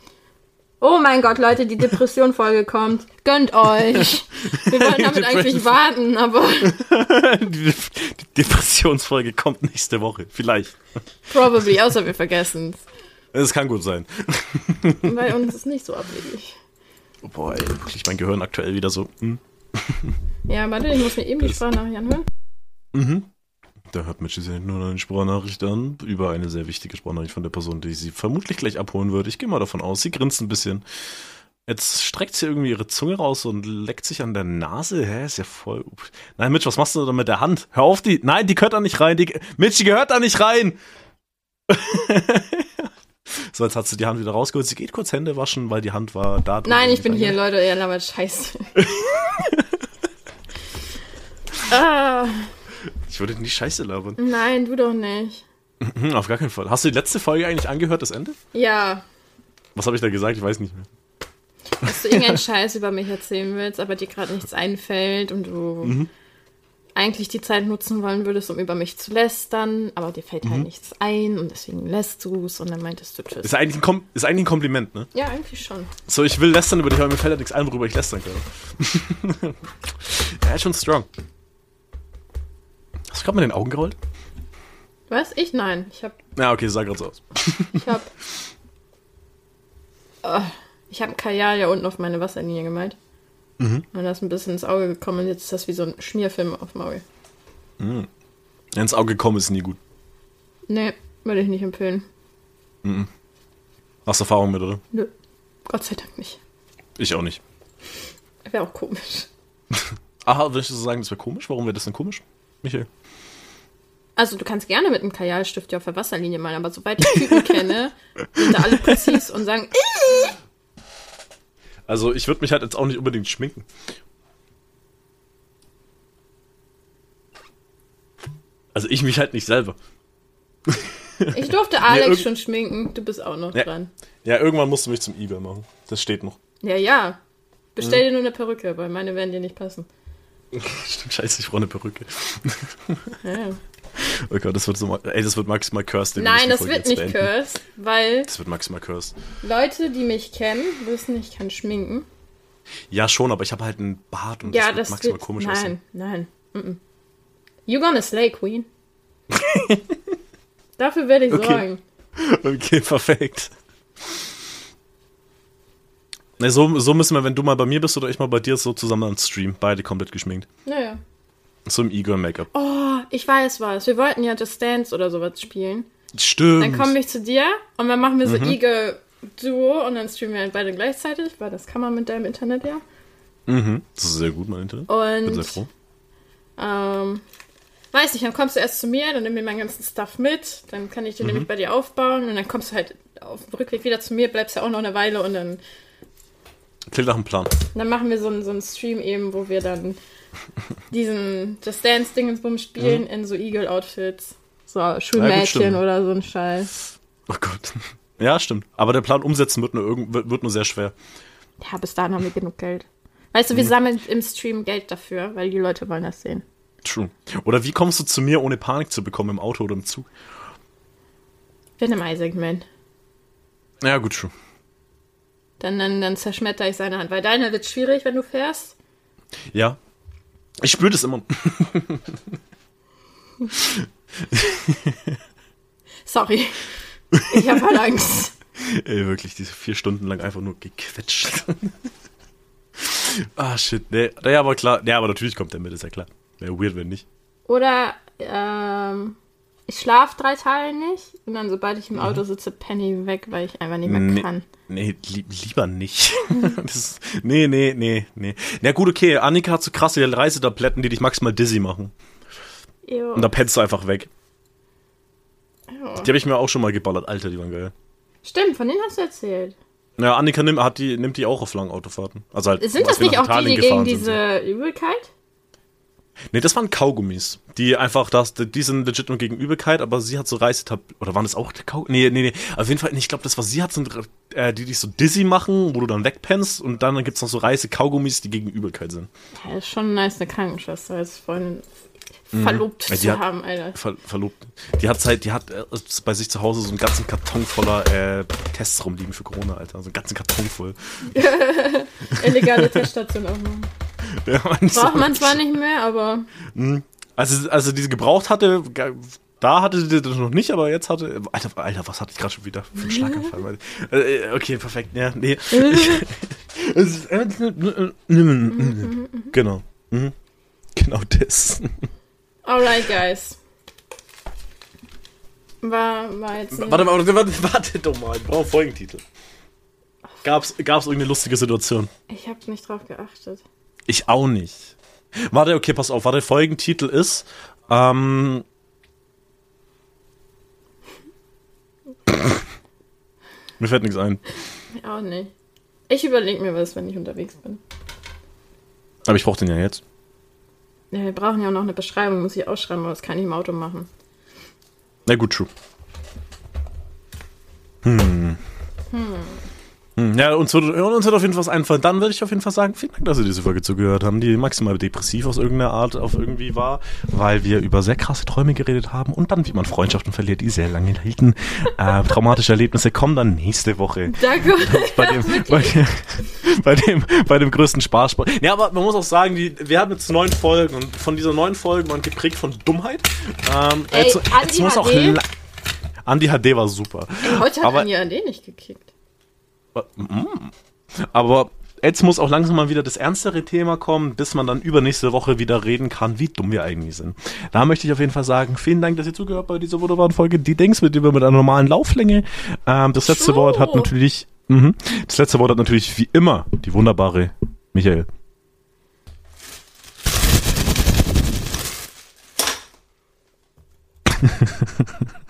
Oh mein Gott, Leute, die Depression-Folge kommt. Gönnt euch. Wir wollten damit eigentlich warten, aber. <laughs> die Depressionsfolge kommt nächste Woche. Vielleicht. Probably, außer wir vergessen es. Es kann gut sein. <laughs> Bei uns ist nicht so abwegig. Boah, ey, wirklich mein Gehirn aktuell wieder so. Hm. Ja, warte, ich muss mir eben die Sprachnachricht anhören. Mhm. Da hört Mitch sich nur eine Sprachnachricht an, über eine sehr wichtige Sprachnachricht von der Person, die sie vermutlich gleich abholen würde. Ich gehe mal davon aus, sie grinst ein bisschen. Jetzt streckt sie irgendwie ihre Zunge raus und leckt sich an der Nase. Hä, ist ja voll. Nein, Mitch, was machst du da mit der Hand? Hör auf, die. Nein, die gehört da nicht rein. Die... Mitch, die gehört da nicht rein. <laughs> <laughs> So, jetzt hat sie die Hand wieder rausgeholt. Sie geht kurz Hände waschen, weil die Hand war da. Nein, ich bin hier, Leute. Ihr labert Scheiße. <laughs> ah. Ich würde nicht Scheiße labern. Nein, du doch nicht. Mhm, auf gar keinen Fall. Hast du die letzte Folge eigentlich angehört, das Ende? Ja. Was habe ich da gesagt? Ich weiß nicht mehr. Dass du irgendeinen Scheiß über mich erzählen willst, aber dir gerade nichts einfällt und du mhm eigentlich die Zeit nutzen wollen würdest, um über mich zu lästern, aber dir fällt halt mhm. halt nichts ein und deswegen lässt du es und dann meintest du tschüss. Ist eigentlich, ein Kom ist eigentlich ein Kompliment, ne? Ja, eigentlich schon. So, ich will lästern über dich, aber mir fällt halt nichts ein, worüber ich lästern kann. <laughs> er ist schon strong. Hast du gerade mit den Augen gerollt? Was? Ich? Nein. Ich hab. Ja, okay, sah gerade so aus. ich hab. Uh, <laughs> ich hab ein Kajal ja unten auf meine Wasserlinie gemalt. Mhm. Und das ist ein bisschen ins Auge gekommen und jetzt ist das wie so ein Schmierfilm auf Maul. Mhm. Ins Auge gekommen ist nie gut. Nee, würde ich nicht empfehlen. Mhm. Hast du Erfahrung mit, oder? Nö. Gott sei Dank nicht. Ich auch nicht. Wäre auch komisch. <laughs> Aha, würdest du so sagen, das wäre komisch? Warum wäre das denn komisch, Michael? Also du kannst gerne mit einem Kajalstift ja auf der Wasserlinie malen, aber sobald ich Typen <laughs> kenne, sind da alle präzis und sagen, Ih! Also ich würde mich halt jetzt auch nicht unbedingt schminken. Also ich mich halt nicht selber. <laughs> Ich durfte Alex nee, schon schminken, du bist auch noch ja, dran. Ja, irgendwann musst du mich zum Eber machen. Das steht noch. Ja, ja. Bestell hm. dir nur eine Perücke, weil meine werden dir nicht passen. <laughs> Stimmt, scheiße, ich brauche eine Perücke. Ja. <laughs> Oh Gott, das wird so, ey, das wird maximal cursed. Nein, das wird nicht beenden. cursed, weil. Das wird maximal cursed. Leute, die mich kennen, wissen, ich kann schminken. Ja, schon, aber ich habe halt einen Bart und ja, das, das wird maximal wird, komisch nein, aussehen. Nein, nein. You gonna slay, Queen. <laughs> Dafür werde ich okay. sorgen. Okay, perfekt. Ne, so, so müssen wir, wenn du mal bei mir bist oder ich mal bei dir, so zusammen am Stream. Beide komplett geschminkt. Naja. So im Igor-Make-up. Oh, ich weiß was. Wir wollten ja Just Dance oder sowas spielen. Stimmt. Dann komme ich zu dir und dann machen wir so Eagle-Duo und dann streamen wir halt beide gleichzeitig, weil das kann man mit deinem Internet ja. Mhm. Das ist sehr gut, mein Internet. Und Bin sehr froh. Ähm, weiß nicht, dann kommst du erst zu mir, dann nimm mir meinen ganzen Stuff mit, dann kann ich den nämlich bei dir aufbauen und dann kommst du halt auf dem Rückweg wieder zu mir, bleibst ja auch noch eine Weile und dann, Klingt nach einem Plan. dann machen wir so einen, so einen Stream eben, wo wir dann diesen Just Dance Dingensbumm spielen in so Eagle-Outfits. So Schulmädchen stimmt. oder so ein Scheiß. Oh Gott. <laughs> Ja, stimmt. Aber der Plan umsetzen wird nur, irgend, wird, wird nur sehr schwer. Ja, bis dahin haben wir genug Geld. Weißt du, wir sammeln im Stream Geld dafür, weil die Leute wollen das sehen. True. Oder wie kommst du zu mir, ohne Panik zu bekommen im Auto oder im Zug? Bin im Ei-Segment. Ja, gut, true. Dann, dann, dann zerschmetter ich seine Hand, weil deine wird schwierig, wenn du fährst. Ja. Ich spüre das immer. Sorry. Ich habe halt Angst. Ey, wirklich, diese vier Stunden lang einfach nur gequetscht. ah, shit. Nee, nee, aber klar. Nee, aber natürlich kommt der mit, ist ja klar. Wäre weird, wenn nicht. Oder ähm, ich schlafe drei Tage nicht und dann, sobald ich im Auto sitze, Penny weg, weil ich einfach nicht mehr Nee, kann. nee li lieber nicht. <laughs> das ist, nee, nee, nee, nee. Na gut, okay, Annika hat so krasse Reisetabletten, die dich maximal dizzy machen. Ew. Und da pennst du einfach weg. Ew. Die habe ich mir auch schon mal geballert. Alter, die waren geil. Stimmt, von denen hast du erzählt. Ja, Annika nimmt, hat die, nimmt die auch auf langen Autofahrten. Also halt, Sind das nicht auch die, die gegen diese Übelkeit? So. Nee, das waren Kaugummis. Die einfach, das, die sind legit nur gegen Übelkeit, aber sie hat so Reisetab... Oder waren das auch Kaugummis? Nee, nee, nee. Auf jeden Fall, nee, ich glaube, das, was sie hat, sind äh, die dich so dizzy machen, wo du dann wegpennst. Und dann gibt's noch so Reise-Kaugummis, die gegen Übelkeit sind. Ja, ist schon nice, eine Krankenschwester als Freundin verlobt Ja, die zu hat- haben, Alter. Ver verlobt. Die hat halt, die hat äh, bei sich zu Hause so einen ganzen Karton voller äh, Tests rumliegen für Corona, Alter. So einen ganzen Karton voll. <laughs> Illegale Teststation aufmachen. <laughs> Braucht man zwar nicht mehr, aber Also, also diese gebraucht hatte, da hatte die das noch nicht, aber jetzt hatte. Alter, Alter, was hatte ich gerade schon wieder für einen Schlaganfall? <laughs> Äh, okay, perfekt. Ja, nee. <laughs> Genau. Genau das. alright, guys. War, war jetzt. Warte, warte, warte, warte doch mal. Ich brauche Folgentitel. Gab's, gab's irgendeine lustige Situation? Ich habe nicht drauf geachtet. Ich auch nicht. Warte, okay, pass auf. Warte, Folgentitel ist. Ähm. <laughs> Mir fällt nichts ein. Ich auch nicht. Ich überlege mir was, wenn ich unterwegs bin. Aber ich brauche den ja jetzt. Ja, wir brauchen ja auch noch eine Beschreibung, muss ich ausschreiben, aber das kann ich im Auto machen. Na gut, true. Hm. Hm. Ja, uns wird, uns wird auf jeden Fall was einfallen. Dann würde ich auf jeden Fall sagen, vielen Dank, dass Sie diese Folge zugehört haben, die maximal depressiv aus irgendeiner Art auf irgendwie war, weil wir über sehr krasse Träume geredet haben und dann, wie man Freundschaften verliert, die sehr lange hielten. Äh, traumatische Erlebnisse kommen dann nächste Woche. Danke. <laughs> bei dem, bei, dem, <laughs> bei dem, bei dem größten Spaßsport. Ja, aber man muss auch sagen, die, wir haben jetzt neun Folgen und von dieser neun Folgen waren geprägt von Dummheit. Ähm, Ey, jetzt, Andi jetzt muss auch Andi HD war super. Ey, heute hat Aber- Anja AD nicht gekickt. Aber jetzt muss auch langsam mal wieder das ernstere Thema kommen, bis man dann übernächste Woche wieder reden kann, wie dumm wir eigentlich sind. Da möchte ich auf jeden Fall sagen, vielen Dank, dass ihr zugehört bei dieser wunderbaren Folge. Die Dings mit, mit einer normalen Lauflänge. Ähm, das letzte. Wort hat natürlich, mhm, das letzte Wort hat natürlich wie immer die wunderbare Michael. <laughs>